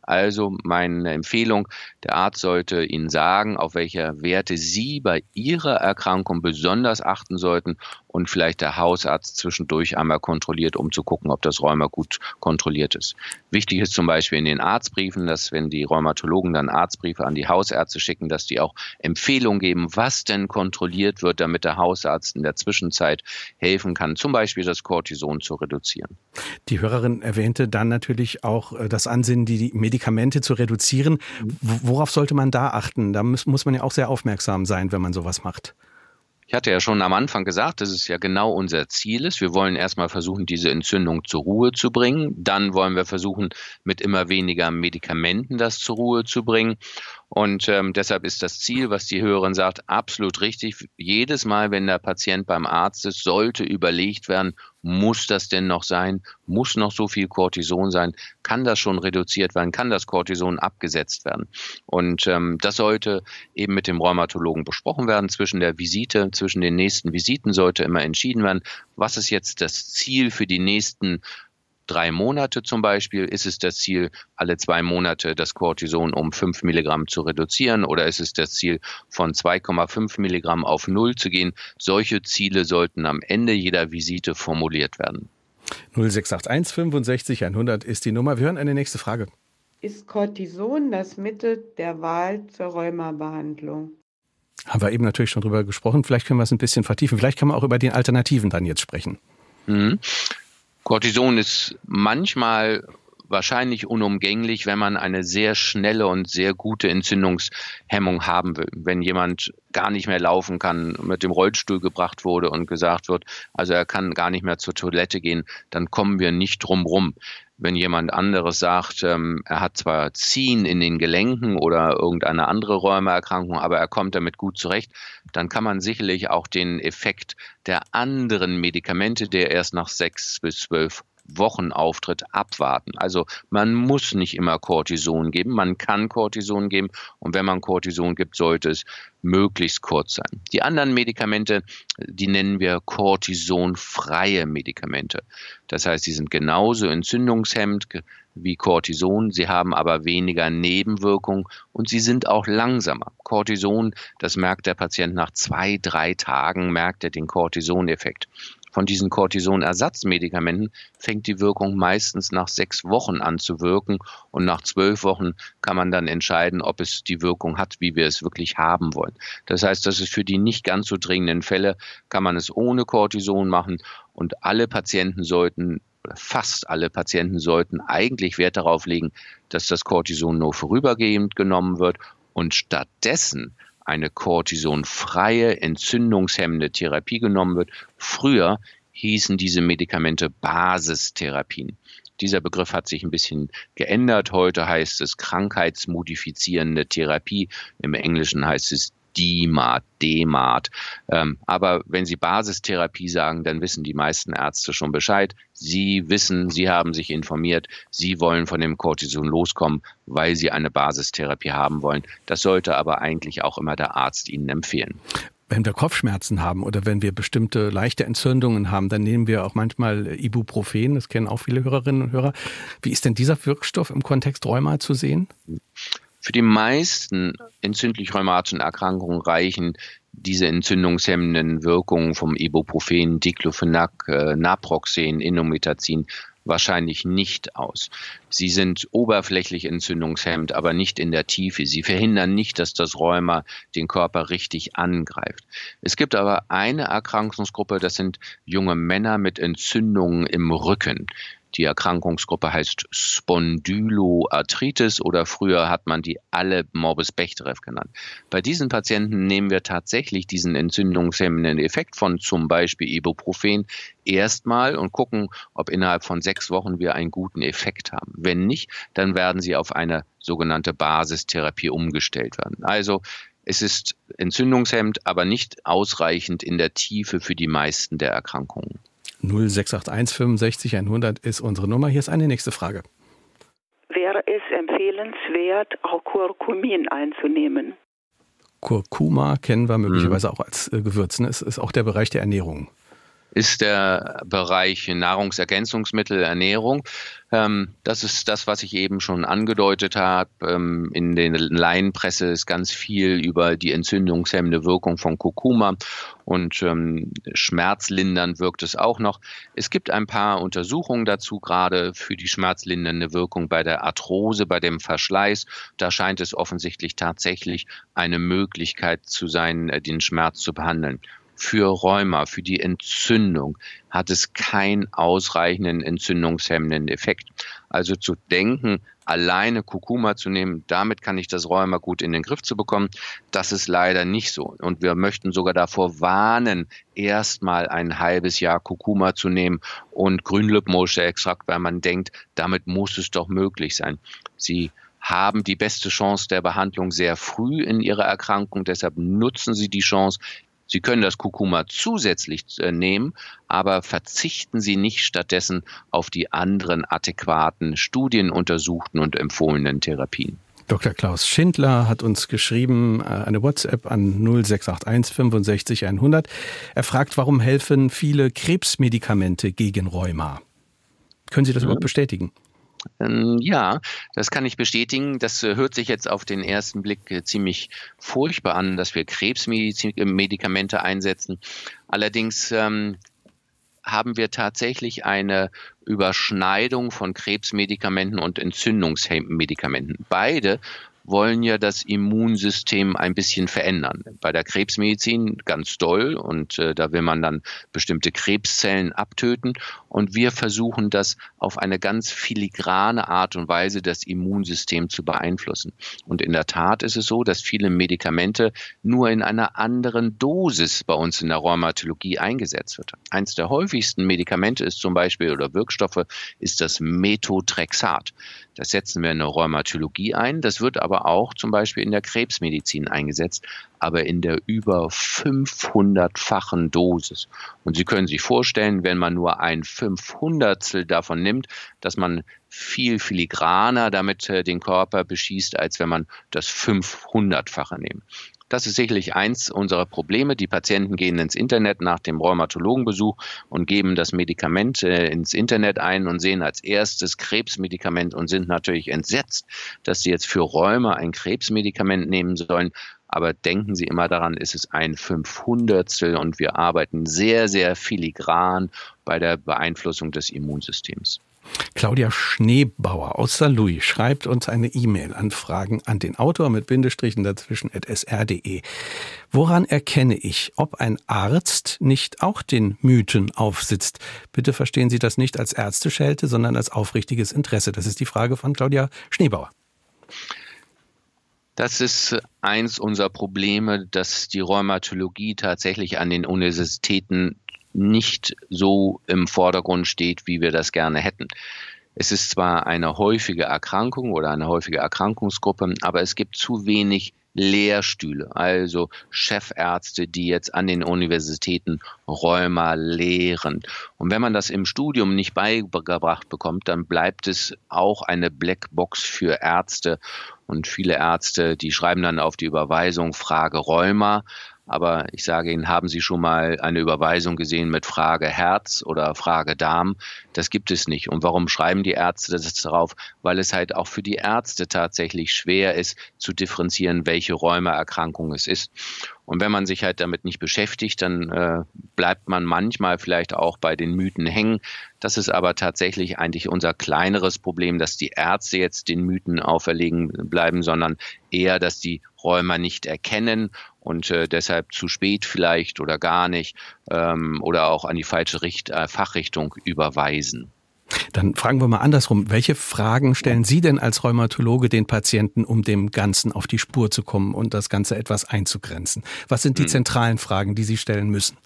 Also meine Empfehlung, der Arzt sollte Ihnen sagen, auf welche Werte Sie bei Ihrer Erkrankung besonders achten sollten und vielleicht der Hausarzt zwischendurch einmal kontrolliert, um zu gucken, ob das Rheuma gut kontrolliert ist. Wichtig ist zum Beispiel in den Arztbriefen, dass wenn die Rheumatologen dann Arztbriefe an die Hausärzte schicken, dass die auch Empfehlungen geben, was denn kontrolliert wird, damit der Hausarzt in der Zwischenzeit helfen kann, zum Beispiel das Cortison zu reduzieren. Die Hörerin erwähnte dann natürlich auch äh, das Ansinnen, die Medikamente zu reduzieren. Worauf sollte man da achten? Da muss, muss man ja auch sehr aufmerksam sein, wenn man sowas macht. Ich hatte ja schon am Anfang gesagt, dass es ja genau unser Ziel ist. Wir wollen erstmal versuchen, diese Entzündung zur Ruhe zu bringen. Dann wollen wir versuchen, mit immer weniger Medikamenten das zur Ruhe zu bringen. Und ähm, deshalb ist das Ziel, was die Hörerin sagt, absolut richtig. Jedes Mal, wenn der Patient beim Arzt ist, sollte überlegt werden, muss das denn noch sein? Muss noch so viel Cortison sein? Kann das schon reduziert werden? Kann das Cortison abgesetzt werden? Und ähm, das sollte eben mit dem Rheumatologen besprochen werden. Zwischen der Visite, zwischen den nächsten Visiten sollte immer entschieden werden, was ist jetzt das Ziel für die nächsten drei Monate zum Beispiel ist es das Ziel, alle zwei Monate das Cortison um fünf Milligramm zu reduzieren oder ist es das Ziel, von 2,5 Milligramm auf null zu gehen. Solche Ziele sollten am Ende jeder Visite formuliert werden. 0681 65 100 ist die Nummer. Wir hören eine nächste Frage. Ist Cortison das Mittel der Wahl zur Rheumabehandlung? Haben wir eben natürlich schon drüber gesprochen. Vielleicht können wir es ein bisschen vertiefen. Vielleicht kann man auch über die Alternativen dann jetzt sprechen. Mhm. Cortison ist manchmal wahrscheinlich unumgänglich, wenn man eine sehr schnelle und sehr gute Entzündungshemmung haben will. Wenn jemand gar nicht mehr laufen kann, mit dem Rollstuhl gebracht wurde und gesagt wird, also er kann gar nicht mehr zur Toilette gehen, dann kommen wir nicht drum rum. Wenn jemand anderes sagt, ähm, er hat zwar Ziehen in den Gelenken oder irgendeine andere Rheumaerkrankung, aber er kommt damit gut zurecht, dann kann man sicherlich auch den Effekt der anderen Medikamente, der erst nach sechs bis zwölf Wochenauftritt abwarten. Also man muss nicht immer Cortison geben, man kann Cortison geben und wenn man Cortison gibt, sollte es möglichst kurz sein. Die anderen Medikamente, die nennen wir cortisonfreie Medikamente. Das heißt, sie sind genauso entzündungshemmend wie Cortison, sie haben aber weniger Nebenwirkungen und sie sind auch langsamer. Cortison, das merkt der Patient nach zwei, drei Tagen, merkt er den Cortisoneffekt von diesen Cortisonersatzmedikamenten fängt die Wirkung meistens nach sechs Wochen an zu wirken. Und nach zwölf Wochen kann man dann entscheiden, ob es die Wirkung hat, wie wir es wirklich haben wollen. Das heißt, dass es für die nicht ganz so dringenden Fälle kann man es ohne Cortison machen. Und alle Patienten sollten fast alle Patienten sollten eigentlich Wert darauf legen, dass das Cortison nur vorübergehend genommen wird. Und stattdessen eine cortisonfreie, entzündungshemmende Therapie genommen wird. Früher hießen diese Medikamente Basistherapien. Dieser Begriff hat sich ein bisschen geändert. Heute heißt es krankheitsmodifizierende Therapie. Im Englischen heißt es DMAT, DMAT. Ähm, aber wenn Sie Basistherapie sagen, dann wissen die meisten Ärzte schon Bescheid. Sie wissen, Sie haben sich informiert, Sie wollen von dem Cortison loskommen, weil Sie eine Basistherapie haben wollen. Das sollte aber eigentlich auch immer der Arzt Ihnen empfehlen wenn wir Kopfschmerzen haben oder wenn wir bestimmte leichte Entzündungen haben, dann nehmen wir auch manchmal Ibuprofen. Das kennen auch viele Hörerinnen und Hörer. Wie ist denn dieser Wirkstoff im Kontext Rheuma zu sehen? Für die meisten entzündlich-rheumatischen Erkrankungen reichen diese entzündungshemmenden Wirkungen vom Ibuprofen, Diclofenac, äh, Naproxen, Indometazin wahrscheinlich nicht aus. Sie sind oberflächlich entzündungshemmend, aber nicht in der Tiefe. Sie verhindern nicht, dass das Rheuma den Körper richtig angreift. Es gibt aber eine Erkrankungsgruppe, das sind junge Männer mit Entzündungen im Rücken. Die Erkrankungsgruppe heißt Spondyloarthritis oder früher hat man die alle Morbus Bechterew genannt. Bei diesen Patienten nehmen wir tatsächlich diesen entzündungshemmenden Effekt von zum Beispiel Ibuprofen erstmal und gucken, ob innerhalb von sechs Wochen wir einen guten Effekt haben. Wenn nicht, dann werden sie auf eine sogenannte Basistherapie umgestellt werden. Also es ist entzündungshemmend, aber nicht ausreichend in der Tiefe für die meisten der Erkrankungen. 0681 65 100 ist unsere Nummer. Hier ist eine nächste Frage. Wäre es empfehlenswert, auch Kurkumin einzunehmen? Kurkuma kennen wir möglicherweise mhm. auch als äh, Gewürz. Ne? Es ist auch der Bereich der Ernährung ist der Bereich Nahrungsergänzungsmittel, Ernährung. Ähm, das ist das, was ich eben schon angedeutet habe. Ähm, in der Laienpresse ist ganz viel über die entzündungshemmende Wirkung von Kurkuma und ähm, schmerzlindernd wirkt es auch noch. Es gibt ein paar Untersuchungen dazu, gerade für die schmerzlindernde Wirkung bei der Arthrose, bei dem Verschleiß. Da scheint es offensichtlich tatsächlich eine Möglichkeit zu sein, äh, den Schmerz zu behandeln für Rheuma, für die Entzündung hat es keinen ausreichenden entzündungshemmenden Effekt. Also zu denken, alleine Kurkuma zu nehmen, damit kann ich das Rheuma gut in den Griff zu bekommen, das ist leider nicht so. Und wir möchten sogar davor warnen, erstmal ein halbes Jahr Kurkuma zu nehmen und Grünlippenmulche-Extrakt, weil man denkt, damit muss es doch möglich sein. Sie haben die beste Chance der Behandlung sehr früh in ihrer Erkrankung. Deshalb nutzen Sie die Chance, Sie können das Kurkuma zusätzlich äh, nehmen, aber verzichten Sie nicht stattdessen auf die anderen adäquaten, studienuntersuchten und empfohlenen Therapien. Dr. Klaus Schindler hat uns geschrieben, äh, eine WhatsApp an 0681 65 100. Er fragt, warum helfen viele Krebsmedikamente gegen Rheuma? Können Sie das überhaupt bestätigen? Ähm, ja, das kann ich bestätigen. Das äh, hört sich jetzt auf den ersten Blick äh, ziemlich furchtbar an, dass wir Krebsmedikamente einsetzen. Allerdings ähm, haben wir tatsächlich eine Überschneidung von Krebsmedikamenten und Entzündungsmedikamenten. Beide wollen ja das Immunsystem ein bisschen verändern. Bei der Krebsmedizin ganz doll und äh, da will man dann bestimmte Krebszellen abtöten und wir versuchen das auf eine ganz filigrane Art und Weise das Immunsystem zu beeinflussen. Und in der Tat ist es so, dass viele Medikamente nur in einer anderen Dosis bei uns in der Rheumatologie eingesetzt wird. Eins der häufigsten Medikamente ist zum Beispiel oder Wirkstoffe ist das Methotrexat. Das setzen wir in der Rheumatologie ein. Das wird aber auch zum Beispiel in der Krebsmedizin eingesetzt, aber in der über 500-fachen Dosis. Und Sie können sich vorstellen, wenn man nur ein Fünfhundertstel davon nimmt, dass man viel filigraner damit äh, den Körper beschießt, als wenn man das 500-fache nimmt. Das ist sicherlich eins unserer Probleme. Die Patienten gehen ins Internet nach dem Rheumatologenbesuch und geben das Medikament äh, ins Internet ein und sehen als erstes Krebsmedikament und sind natürlich entsetzt, dass sie jetzt für Rheuma ein Krebsmedikament nehmen sollen. Aber denken Sie immer daran, ist es ein Fünfhundertstel und wir arbeiten sehr, sehr filigran bei der Beeinflussung des Immunsystems. Claudia Schneebauer aus St. Louis schreibt uns eine E-Mail an Fragen an den Autor mit Bindestrichen dazwischen at sr.de. Woran erkenne ich, ob ein Arzt nicht auch den Mythen aufsitzt? Bitte verstehen Sie das nicht als Ärzteschelte, sondern als aufrichtiges Interesse. Das ist die Frage von Claudia Schneebauer. Das ist eins unserer Probleme, dass die Rheumatologie tatsächlich an den Universitäten nicht so im Vordergrund steht, wie wir das gerne hätten. Es ist zwar eine häufige Erkrankung oder eine häufige Erkrankungsgruppe, aber es gibt zu wenig Lehrstühle, also Chefärzte, die jetzt an den Universitäten Rheuma lehren. Und wenn man das im Studium nicht beigebracht bekommt, dann bleibt es auch eine Blackbox für Ärzte. Und viele Ärzte, die schreiben dann auf die Überweisung Frage Rheuma, Aber ich sage Ihnen, haben Sie schon mal eine Überweisung gesehen mit Frage Herz oder Frage Darm? Das gibt es nicht. Und warum schreiben die Ärzte das darauf? Weil es halt auch für die Ärzte tatsächlich schwer ist zu differenzieren, welche Rheumaerkrankung es ist. Und wenn man sich halt damit nicht beschäftigt, dann äh, bleibt man manchmal vielleicht auch bei den Mythen hängen. Das ist aber tatsächlich eigentlich unser kleineres Problem, dass die Ärzte jetzt den Mythen auferlegen bleiben, sondern eher, dass die Rheuma nicht erkennen und äh, deshalb zu spät vielleicht oder gar nicht ähm, oder auch an die falsche Richt äh, Fachrichtung überweisen. Dann fragen wir mal andersrum. Welche Fragen stellen Sie denn als Rheumatologe den Patienten, um dem Ganzen auf die Spur zu kommen und das Ganze etwas einzugrenzen? Was sind die hm. zentralen Fragen, die Sie stellen müssen?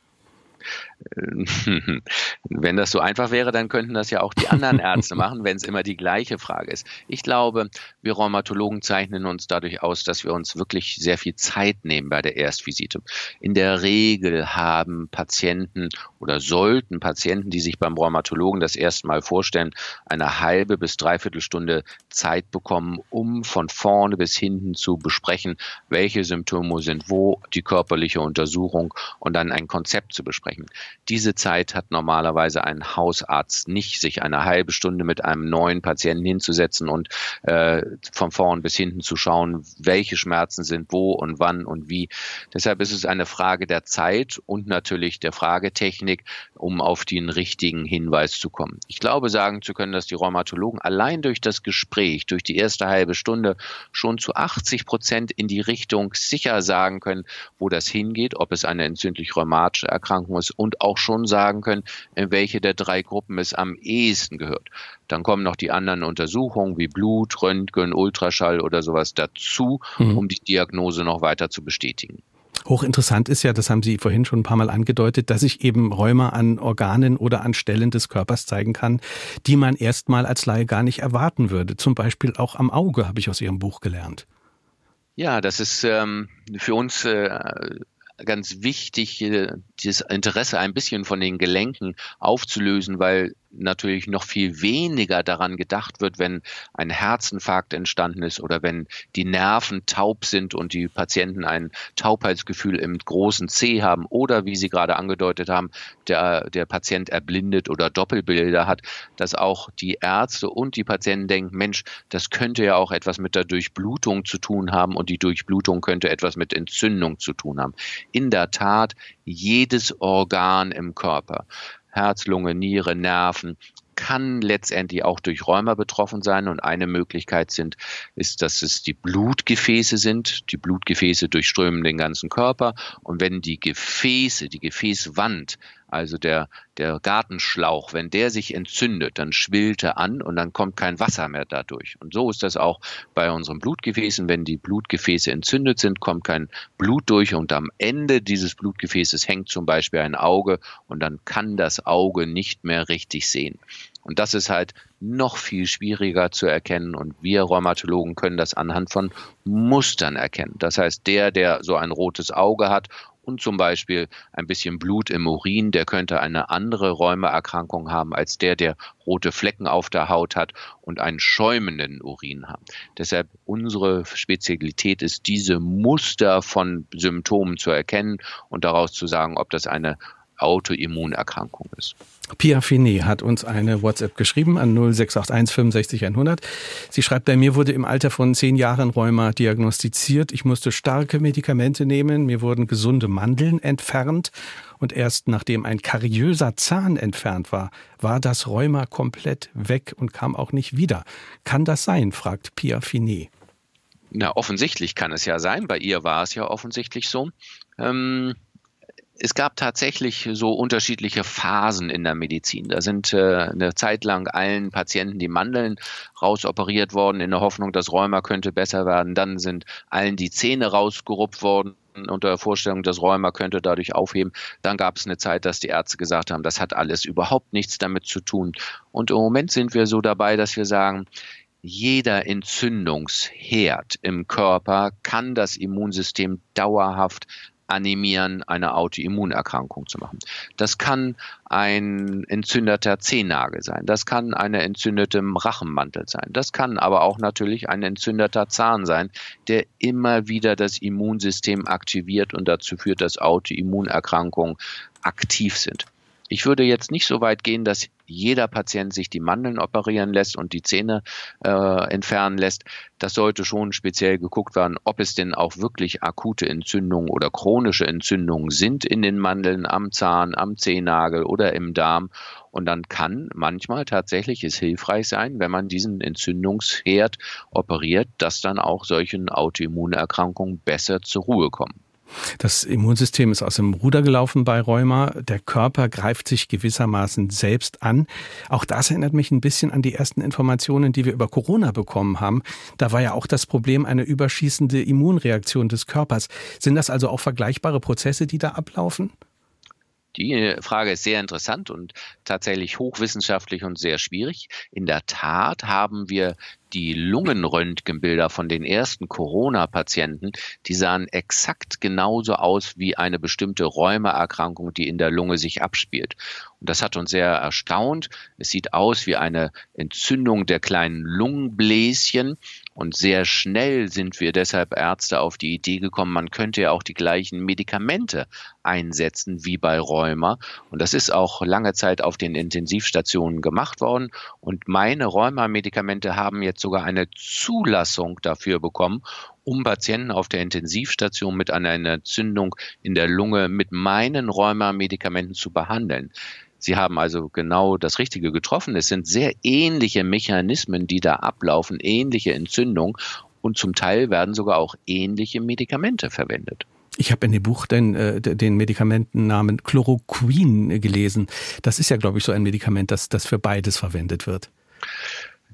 [laughs] Wenn das so einfach wäre, dann könnten das ja auch die anderen Ärzte [laughs] machen, wenn es immer die gleiche Frage ist. Ich glaube, wir Rheumatologen zeichnen uns dadurch aus, dass wir uns wirklich sehr viel Zeit nehmen bei der Erstvisite. In der Regel haben Patienten oder sollten Patienten, die sich beim Rheumatologen das erste Mal vorstellen, eine halbe bis dreiviertel Stunde Zeit bekommen, um von vorne bis hinten zu besprechen, welche Symptome sind wo, die körperliche Untersuchung und dann ein Konzept zu besprechen sprechen. Diese Zeit hat normalerweise ein Hausarzt nicht, sich eine halbe Stunde mit einem neuen Patienten hinzusetzen und äh, von vorn bis hinten zu schauen, welche Schmerzen sind wo und wann und wie. Deshalb ist es eine Frage der Zeit und natürlich der Fragetechnik, um auf den richtigen Hinweis zu kommen. Ich glaube, sagen zu können, dass die Rheumatologen allein durch das Gespräch, durch die erste halbe Stunde schon zu 80 Prozent in die Richtung sicher sagen können, wo das hingeht, ob es eine entzündlich-rheumatische Erkrankung muss und auch schon sagen können, in welche der drei Gruppen es am ehesten gehört. Dann kommen noch die anderen Untersuchungen wie Blut, Röntgen, Ultraschall oder sowas dazu, mhm. um die Diagnose noch weiter zu bestätigen. Hochinteressant ist ja, das haben Sie vorhin schon ein paar Mal angedeutet, dass sich eben Rheuma an Organen oder an Stellen des Körpers zeigen kann, die man erstmal als Laie gar nicht erwarten würde. Zum Beispiel auch am Auge, habe ich aus Ihrem Buch gelernt. Ja, das ist ähm, für uns äh, ganz wichtig, äh, dieses Interesse ein bisschen von den Gelenken aufzulösen, weil natürlich noch viel weniger daran gedacht wird, wenn ein Herzinfarkt entstanden ist oder wenn die Nerven taub sind und die Patienten ein Taubheitsgefühl im großen C haben oder wie Sie gerade angedeutet haben, der, der Patient erblindet oder Doppelbilder hat, dass auch die Ärzte und die Patienten denken, Mensch, das könnte ja auch etwas mit der Durchblutung zu tun haben und die Durchblutung könnte etwas mit Entzündung zu tun haben. In der Tat, jedes Organ im Körper Herz, Lunge, Niere, Nerven, kann letztendlich auch durch Rheuma betroffen sein. Und eine Möglichkeit sind, ist, dass es die Blutgefäße sind. Die Blutgefäße durchströmen den ganzen Körper. Und wenn die Gefäße, die Gefäßwand also der, der Gartenschlauch, wenn der sich entzündet, dann schwillt er an und dann kommt kein Wasser mehr dadurch. Und so ist das auch bei unseren Blutgefäßen. Wenn die Blutgefäße entzündet sind, kommt kein Blut durch und am Ende dieses Blutgefäßes hängt zum Beispiel ein Auge und dann kann das Auge nicht mehr richtig sehen. Und das ist halt noch viel schwieriger zu erkennen. Und wir Rheumatologen können das anhand von Mustern erkennen. Das heißt, der, der so ein rotes Auge hat und zum Beispiel ein bisschen Blut im Urin, der könnte eine andere Rheumaerkrankung haben als der, der rote Flecken auf der Haut hat und einen schäumenden Urin hat. Deshalb unsere Spezialität ist, diese Muster von Symptomen zu erkennen und daraus zu sagen, ob das eine Autoimmunerkrankung ist. Pia Finet hat uns eine WhatsApp geschrieben an 0681 65 100. Sie schreibt, bei mir wurde im Alter von zehn Jahren Rheuma diagnostiziert. Ich musste starke Medikamente nehmen. Mir wurden gesunde Mandeln entfernt. Und erst nachdem ein kariöser Zahn entfernt war, war das Rheuma komplett weg und kam auch nicht wieder. Kann das sein? fragt Pia Finet. Na, offensichtlich kann es ja sein. Bei ihr war es ja offensichtlich so. Ähm es gab tatsächlich so unterschiedliche Phasen in der Medizin. Da sind äh, eine Zeit lang allen Patienten die Mandeln rausoperiert worden in der Hoffnung, dass Rheuma könnte besser werden. Dann sind allen die Zähne rausgeruppt worden unter der Vorstellung, dass Rheuma könnte dadurch aufheben. Dann gab es eine Zeit, dass die Ärzte gesagt haben, das hat alles überhaupt nichts damit zu tun. Und im Moment sind wir so dabei, dass wir sagen, jeder Entzündungsherd im Körper kann das Immunsystem dauerhaft animieren, eine Autoimmunerkrankung zu machen. Das kann ein entzündeter Zehennagel sein. Das kann eine entzündete Rachenmantel sein. Das kann aber auch natürlich ein entzündeter Zahn sein, der immer wieder das Immunsystem aktiviert und dazu führt, dass Autoimmunerkrankungen aktiv sind. Ich würde jetzt nicht so weit gehen, dass jeder Patient sich die Mandeln operieren lässt und die Zähne äh, entfernen lässt. Das sollte schon speziell geguckt werden, ob es denn auch wirklich akute Entzündungen oder chronische Entzündungen sind in den Mandeln, am Zahn, am Zehennagel oder im Darm. Und dann kann manchmal tatsächlich es hilfreich sein, wenn man diesen Entzündungsherd operiert, dass dann auch solchen Autoimmunerkrankungen besser zur Ruhe kommen. Das Immunsystem ist aus dem Ruder gelaufen bei Rheuma. Der Körper greift sich gewissermaßen selbst an. Auch das erinnert mich ein bisschen an die ersten Informationen, die wir über Corona bekommen haben. Da war ja auch das Problem eine überschießende Immunreaktion des Körpers. Sind das also auch vergleichbare Prozesse, die da ablaufen? Die Frage ist sehr interessant und tatsächlich hochwissenschaftlich und sehr schwierig. In der Tat haben wir die Lungenröntgenbilder von den ersten Corona-Patienten, die sahen exakt genauso aus wie eine bestimmte Rheumaerkrankung, die in der Lunge sich abspielt. Und das hat uns sehr erstaunt. Es sieht aus wie eine Entzündung der kleinen Lungenbläschen. Und sehr schnell sind wir deshalb Ärzte auf die Idee gekommen, man könnte ja auch die gleichen Medikamente einsetzen wie bei Rheuma. Und das ist auch lange Zeit auf den Intensivstationen gemacht worden. Und meine Rheuma-Medikamente haben jetzt sogar eine Zulassung dafür bekommen, um Patienten auf der Intensivstation mit einer Entzündung in der Lunge mit meinen Rheuma-Medikamenten zu behandeln. Sie haben also genau das Richtige getroffen. Es sind sehr ähnliche Mechanismen, die da ablaufen, ähnliche Entzündungen und zum Teil werden sogar auch ähnliche Medikamente verwendet. Ich habe in dem Buch den, äh, den Medikamentennamen Chloroquin gelesen. Das ist ja, glaube ich, so ein Medikament, das, das für beides verwendet wird.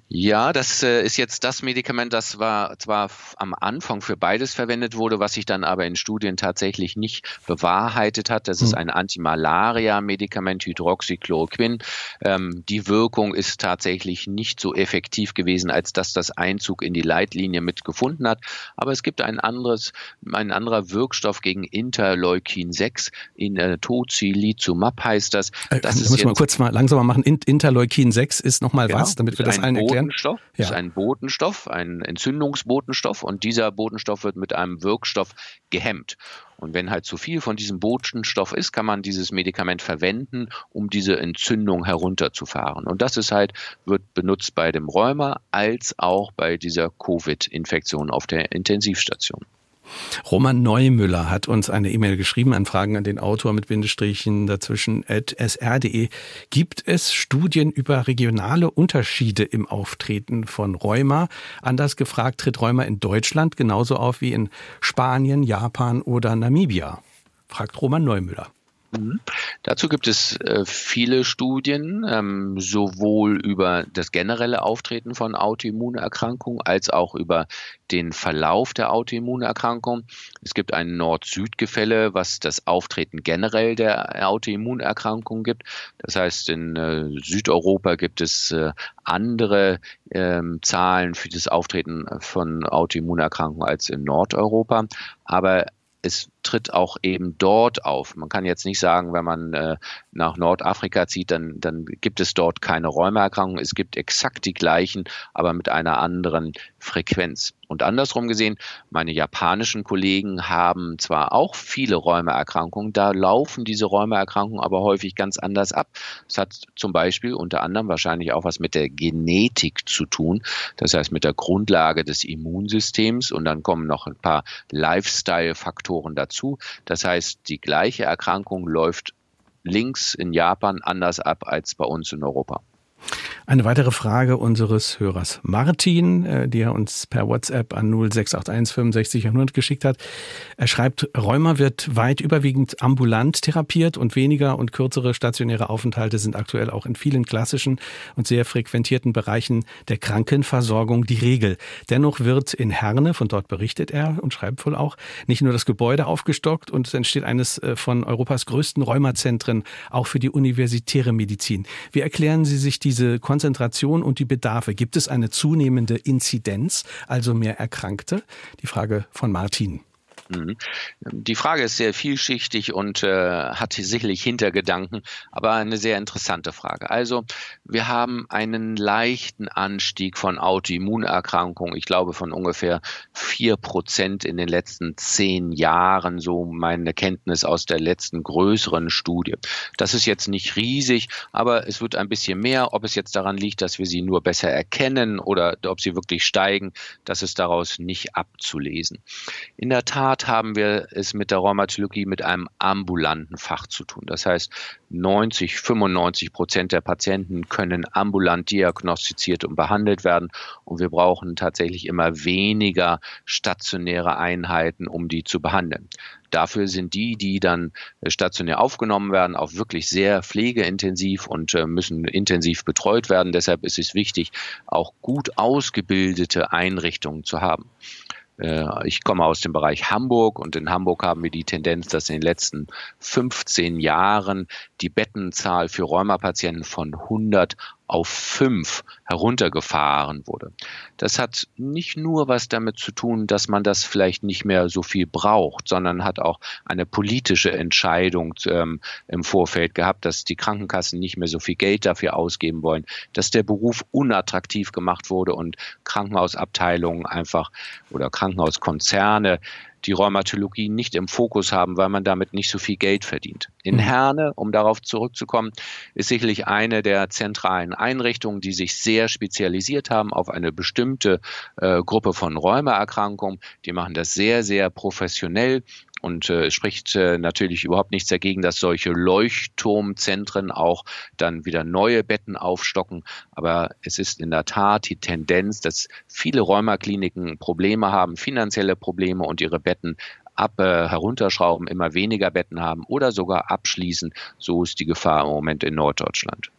Ja, das äh, ist jetzt das Medikament, das war zwar am Anfang für beides verwendet wurde, was sich dann aber in Studien tatsächlich nicht bewahrheitet hat. Das ist hm. ein Antimalaria-Medikament, Hydroxychloroquin. Ähm, die Wirkung ist tatsächlich nicht so effektiv gewesen, als dass das Einzug in die Leitlinie mitgefunden hat. Aber es gibt ein anderes, ein anderer Wirkstoff gegen Interleukin 6, in äh, Tocilizumab heißt das. Äh, das äh, ist muss man kurz mal langsamer machen. Interleukin 6 ist nochmal genau, was, damit wir das allen erklären? Botenstoff. Ja. ist ein Botenstoff, ein Entzündungsbotenstoff und dieser Botenstoff wird mit einem Wirkstoff gehemmt. Und wenn halt zu viel von diesem Botenstoff ist, kann man dieses Medikament verwenden, um diese Entzündung herunterzufahren. Und das ist halt, wird benutzt bei dem Rheuma als auch bei dieser Covid-Infektion auf der Intensivstation. Roman Neumüller hat uns eine E-Mail geschrieben an Fragen an den Autor mit Bindestrichen dazwischen at sr.de. Gibt es Studien über regionale Unterschiede im Auftreten von Rheuma? Anders gefragt, tritt Rheuma in Deutschland genauso auf wie in Spanien, Japan oder Namibia? Fragt Roman Neumüller. Mhm. Dazu gibt es äh, viele Studien, ähm, sowohl über das generelle Auftreten von Autoimmunerkrankungen als auch über den Verlauf der Autoimmunerkrankung. Es gibt ein Nord-Süd-Gefälle, was das Auftreten generell der Autoimmunerkrankung gibt. Das heißt, in äh, Südeuropa gibt es äh, andere ähm, Zahlen für das Auftreten von Autoimmunerkrankungen als in Nordeuropa. Aber es tritt auch eben dort auf. Man kann jetzt nicht sagen, wenn man äh, nach Nordafrika zieht, dann, dann gibt es dort keine Rheumaerkrankungen. Es gibt exakt die gleichen, aber mit einer anderen Frequenz. Und andersrum gesehen, meine japanischen Kollegen haben zwar auch viele Rheumaerkrankungen, da laufen diese Rheumaerkrankungen aber häufig ganz anders ab. Es hat zum Beispiel unter anderem wahrscheinlich auch was mit der Genetik zu tun, das heißt mit der Grundlage des Immunsystems und dann kommen noch ein paar Lifestyle-Faktoren dazu. Das heißt, die gleiche Erkrankung läuft links in Japan anders ab als bei uns in Europa. Eine weitere Frage unseres Hörers Martin, äh, die er uns per WhatsApp an 0681 65 100 geschickt hat. Er schreibt, Rheuma wird weit überwiegend ambulant therapiert und weniger und kürzere stationäre Aufenthalte sind aktuell auch in vielen klassischen und sehr frequentierten Bereichen der Krankenversorgung die Regel. Dennoch wird in Herne, von dort berichtet er und schreibt wohl auch, nicht nur das Gebäude aufgestockt und es entsteht eines äh, von Europas größten Rheumazentren, auch für die universitäre Medizin. Wie erklären Sie sich diese Konzentration und die Bedarfe? Gibt es eine zunehmende Inzidenz, also mehr Erkrankte? Die Frage von Martin. Die Frage ist sehr vielschichtig und äh, hat sicherlich Hintergedanken, aber eine sehr interessante Frage. Also wir haben einen leichten Anstieg von Autoimmunerkrankungen, ich glaube von ungefähr vier Prozent in den letzten zehn Jahren, so meine Kenntnis aus der letzten größeren Studie. Das ist jetzt nicht riesig, aber es wird ein bisschen mehr. Ob es jetzt daran liegt, dass wir sie nur besser erkennen oder ob sie wirklich steigen, das ist daraus nicht abzulesen. In der Tat Tat haben wir es mit der Rheumatologie mit einem ambulanten Fach zu tun. Das heißt, 90, 95 Prozent der Patienten können ambulant diagnostiziert und behandelt werden. Und wir brauchen tatsächlich immer weniger stationäre Einheiten, um die zu behandeln. Dafür sind die, die dann stationär aufgenommen werden, auch wirklich sehr pflegeintensiv und äh, müssen intensiv betreut werden. Deshalb ist es wichtig, auch gut ausgebildete Einrichtungen zu haben. Äh, ich komme aus dem Bereich Hamburg und in Hamburg haben wir die Tendenz, dass in den letzten 15 Jahren die Bettenzahl für Rheumapatienten von 100 auf 5 heruntergefahren wurde. Das hat nicht nur was damit zu tun, dass man das vielleicht nicht mehr so viel braucht, sondern hat auch eine politische Entscheidung ähm, im Vorfeld gehabt, dass die Krankenkassen nicht mehr so viel Geld dafür ausgeben wollen, dass der Beruf unattraktiv gemacht wurde und Krankenhausabteilungen einfach oder Krankenhauskonzerne die Rheumatologie nicht im Fokus haben, weil man damit nicht so viel Geld verdient. In mhm. Herne, um darauf zurückzukommen, ist sicherlich eine der zentralen Einrichtungen, die sich sehr spezialisiert haben auf eine bestimmte äh, Gruppe von Rheumaerkrankungen. Die machen das sehr, sehr professionell und äh, spricht äh, natürlich überhaupt nichts dagegen, dass solche Leuchtturmzentren auch dann wieder neue Betten aufstocken. Aber es ist in der Tat die Tendenz, dass viele Rheumakliniken Probleme haben, finanzielle Probleme und ihre Betten ab äh, herunterschrauben, immer weniger Betten haben oder sogar abschließen. So ist die Gefahr im Moment in Norddeutschland.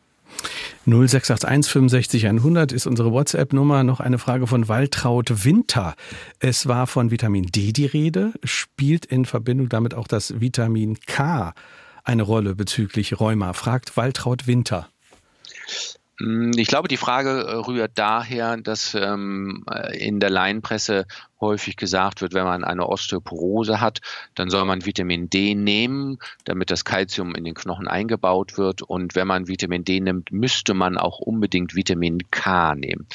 0681 65 100 ist unsere WhatsApp-Nummer. Noch eine Frage von Waltraud Winter. Es war von Vitamin D die Rede. Spielt in Verbindung damit auch das Vitamin K eine Rolle bezüglich Rheuma? Fragt Waltraud Winter. Ich glaube, die Frage rührt daher, dass ähm, in der Laienpresse häufig gesagt wird, wenn man eine Osteoporose hat, dann soll man Vitamin D nehmen, damit das Kalzium in den Knochen eingebaut wird. Und wenn man Vitamin D nimmt, müsste man auch unbedingt Vitamin K nehmen.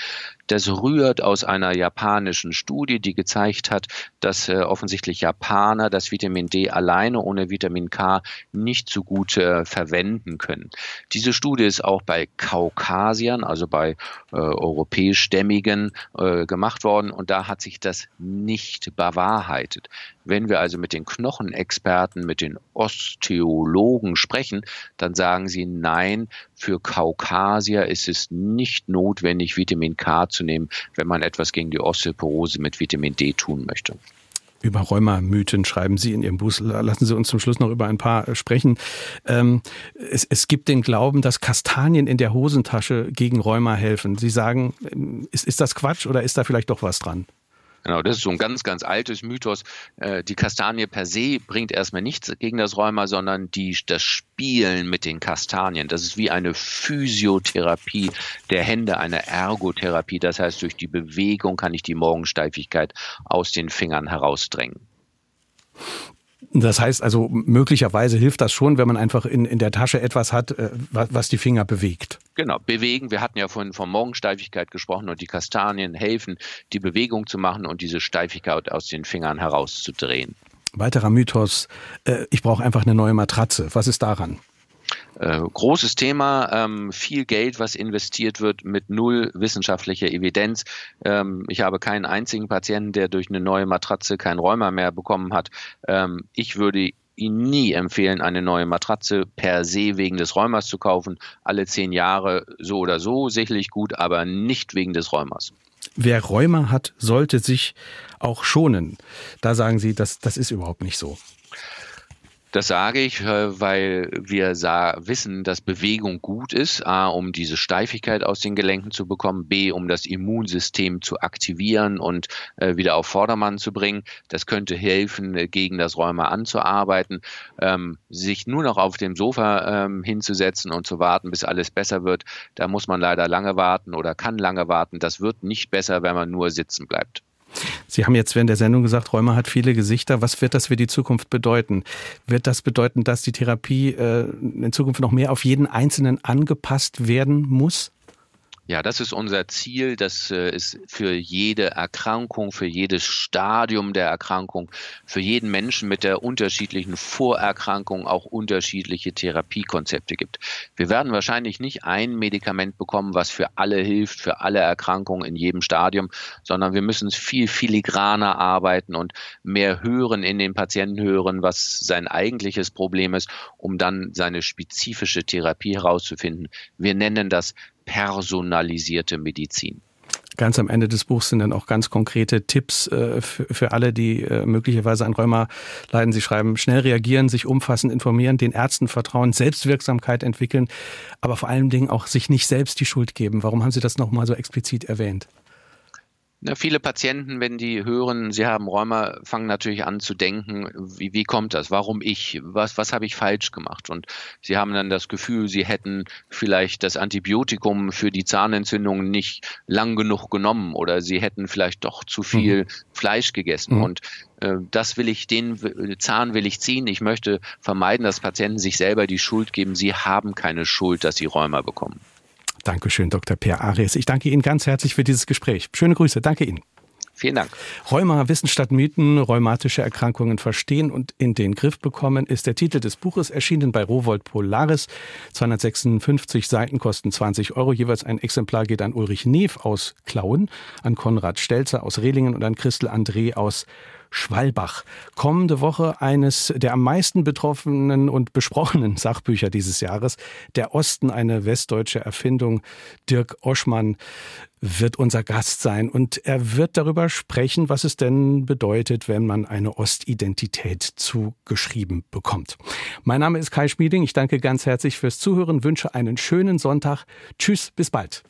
Das rührt aus einer japanischen Studie, die gezeigt hat, dass äh, offensichtlich Japaner das Vitamin D alleine ohne Vitamin K nicht so gut äh, verwenden können. Diese Studie ist auch bei Kaukasiern, also bei äh, europäischstämmigen, äh, gemacht worden und da hat sich das nicht bewahrheitet. Wenn wir also mit den Knochenexperten, mit den Osteologen sprechen, dann sagen sie, nein, für Kaukasier ist es nicht notwendig, Vitamin K zu nehmen, wenn man etwas gegen die Osteoporose mit Vitamin D tun möchte. Über Rheumamythen schreiben Sie in Ihrem Buch. Lassen Sie uns zum Schluss noch über ein paar äh, sprechen. Ähm, es, es, gibt den Glauben, dass Kastanien in der Hosentasche gegen Rheuma helfen. Sie sagen, ähm, ist, ist das Quatsch oder ist da vielleicht doch was dran? Genau, das ist so ein ganz, ganz altes Mythos. Äh, die Kastanie per se bringt erstmal nichts gegen das Rheuma, sondern die, das Spielen mit den Kastanien. Das ist wie eine Physiotherapie der Hände, eine Ergotherapie. Das heißt, durch die Bewegung kann ich die Morgensteifigkeit aus den Fingern herausdrängen. Das heißt also, möglicherweise hilft das schon, wenn man einfach in, in der Tasche etwas hat, äh, was die Finger bewegt. Genau, bewegen. Wir hatten ja vorhin von Morgensteifigkeit gesprochen und die Kastanien helfen, die Bewegung zu machen und diese Steifigkeit aus den Fingern herauszudrehen. Weiterer Mythos, äh, ich brauche einfach eine neue Matratze. Was ist daran? Äh, großes Thema, ähm, viel Geld, was investiert wird mit null wissenschaftlicher Evidenz. Ähm, ich habe keinen einzigen Patienten, der durch eine neue Matratze kein Rheuma mehr bekommen hat. Ähm, ich würde Ihnen nie empfehlen, eine neue Matratze per se wegen des Rheumas zu kaufen. Alle zehn Jahre so oder so sicherlich gut, aber nicht wegen des Rheumas. Wer Rheuma hat, sollte sich auch schonen. Da sagen Sie, das, das ist überhaupt nicht so. Das sage ich, äh, weil wir wissen, dass Bewegung gut ist, a, um diese Steifigkeit aus den Gelenken zu bekommen, b, um das Immunsystem zu aktivieren und äh, wieder auf Vordermann zu bringen. Das könnte helfen, äh, gegen das Rheuma anzuarbeiten. Ähm, sich nur noch auf dem Sofa ähm, hinzusetzen und zu warten, bis alles besser wird, da muss man leider lange warten oder kann lange warten. Das wird nicht besser, wenn man nur sitzen bleibt. Sie haben jetzt während der Sendung gesagt, Rheuma hat viele Gesichter. Was wird das für die Zukunft bedeuten? Wird das bedeuten, dass die Therapie äh, in Zukunft noch mehr auf jeden Einzelnen angepasst werden muss? Ja, das ist unser Ziel, dass äh, es für jede Erkrankung, für jedes Stadium der Erkrankung, für jeden Menschen mit der unterschiedlichen Vorerkrankung auch unterschiedliche Therapiekonzepte gibt. Wir werden wahrscheinlich nicht ein Medikament bekommen, was für alle hilft, für alle Erkrankungen in jedem Stadium, sondern wir müssen viel filigraner arbeiten und mehr hören in den Patienten hören, was sein eigentliches Problem ist, um dann seine spezifische Therapie herauszufinden. Wir nennen das personalisierte Medizin. Ganz am Ende des Buchs sind dann auch ganz konkrete Tipps äh, für, alle, die äh, möglicherweise an Rheuma leiden. Sie schreiben, schnell reagieren, sich umfassend informieren, den Ärzten vertrauen, Selbstwirksamkeit entwickeln, aber vor allen Dingen auch sich nicht selbst die Schuld geben. Warum haben Sie das nochmal so explizit erwähnt? Na, viele Patienten, wenn die hören, sie haben Rheuma, fangen natürlich an zu denken, wie, wie kommt das? Warum ich? Was, was habe ich falsch gemacht? Und sie haben dann das Gefühl, sie hätten vielleicht das Antibiotikum für die Zahnentzündung nicht lang genug genommen oder sie hätten vielleicht doch zu viel mhm. Fleisch gegessen. Mhm. Und äh, das will ich, den Zahn will ich ziehen. Ich möchte vermeiden, dass Patienten sich selber die Schuld geben. Sie haben keine Schuld, dass sie Rheuma bekommen. Dankeschön, Dr. Per Aries. Ich danke Ihnen ganz herzlich für dieses Gespräch. Schöne Grüße. Danke Ihnen. Vielen Dank. Rheuma, Wissen statt Mythen, rheumatische Erkrankungen verstehen und in den Griff bekommen, ist der Titel des Buches, erschienen bei Rowold Polaris. 256 Seiten kosten 20 Euro. Jeweils ein Exemplar geht an Ulrich Neef aus Klauen, an Konrad Stelzer aus Rehlingen und an Christel André aus Schwalbach. Kommende Woche eines der am meisten betroffenen und besprochenen [laughs] Sachbücher dieses Jahres. Der Osten, eine westdeutsche Erfindung. Dirk Oschmann wird unser Gast sein und er wird darüber sprechen, was es denn bedeutet, wenn man eine Ostidentität zugeschrieben bekommt. Mein Name ist Kai Schmieding. Ich danke ganz herzlich fürs Zuhören, wünsche einen schönen Sonntag. Tschüss, bis bald.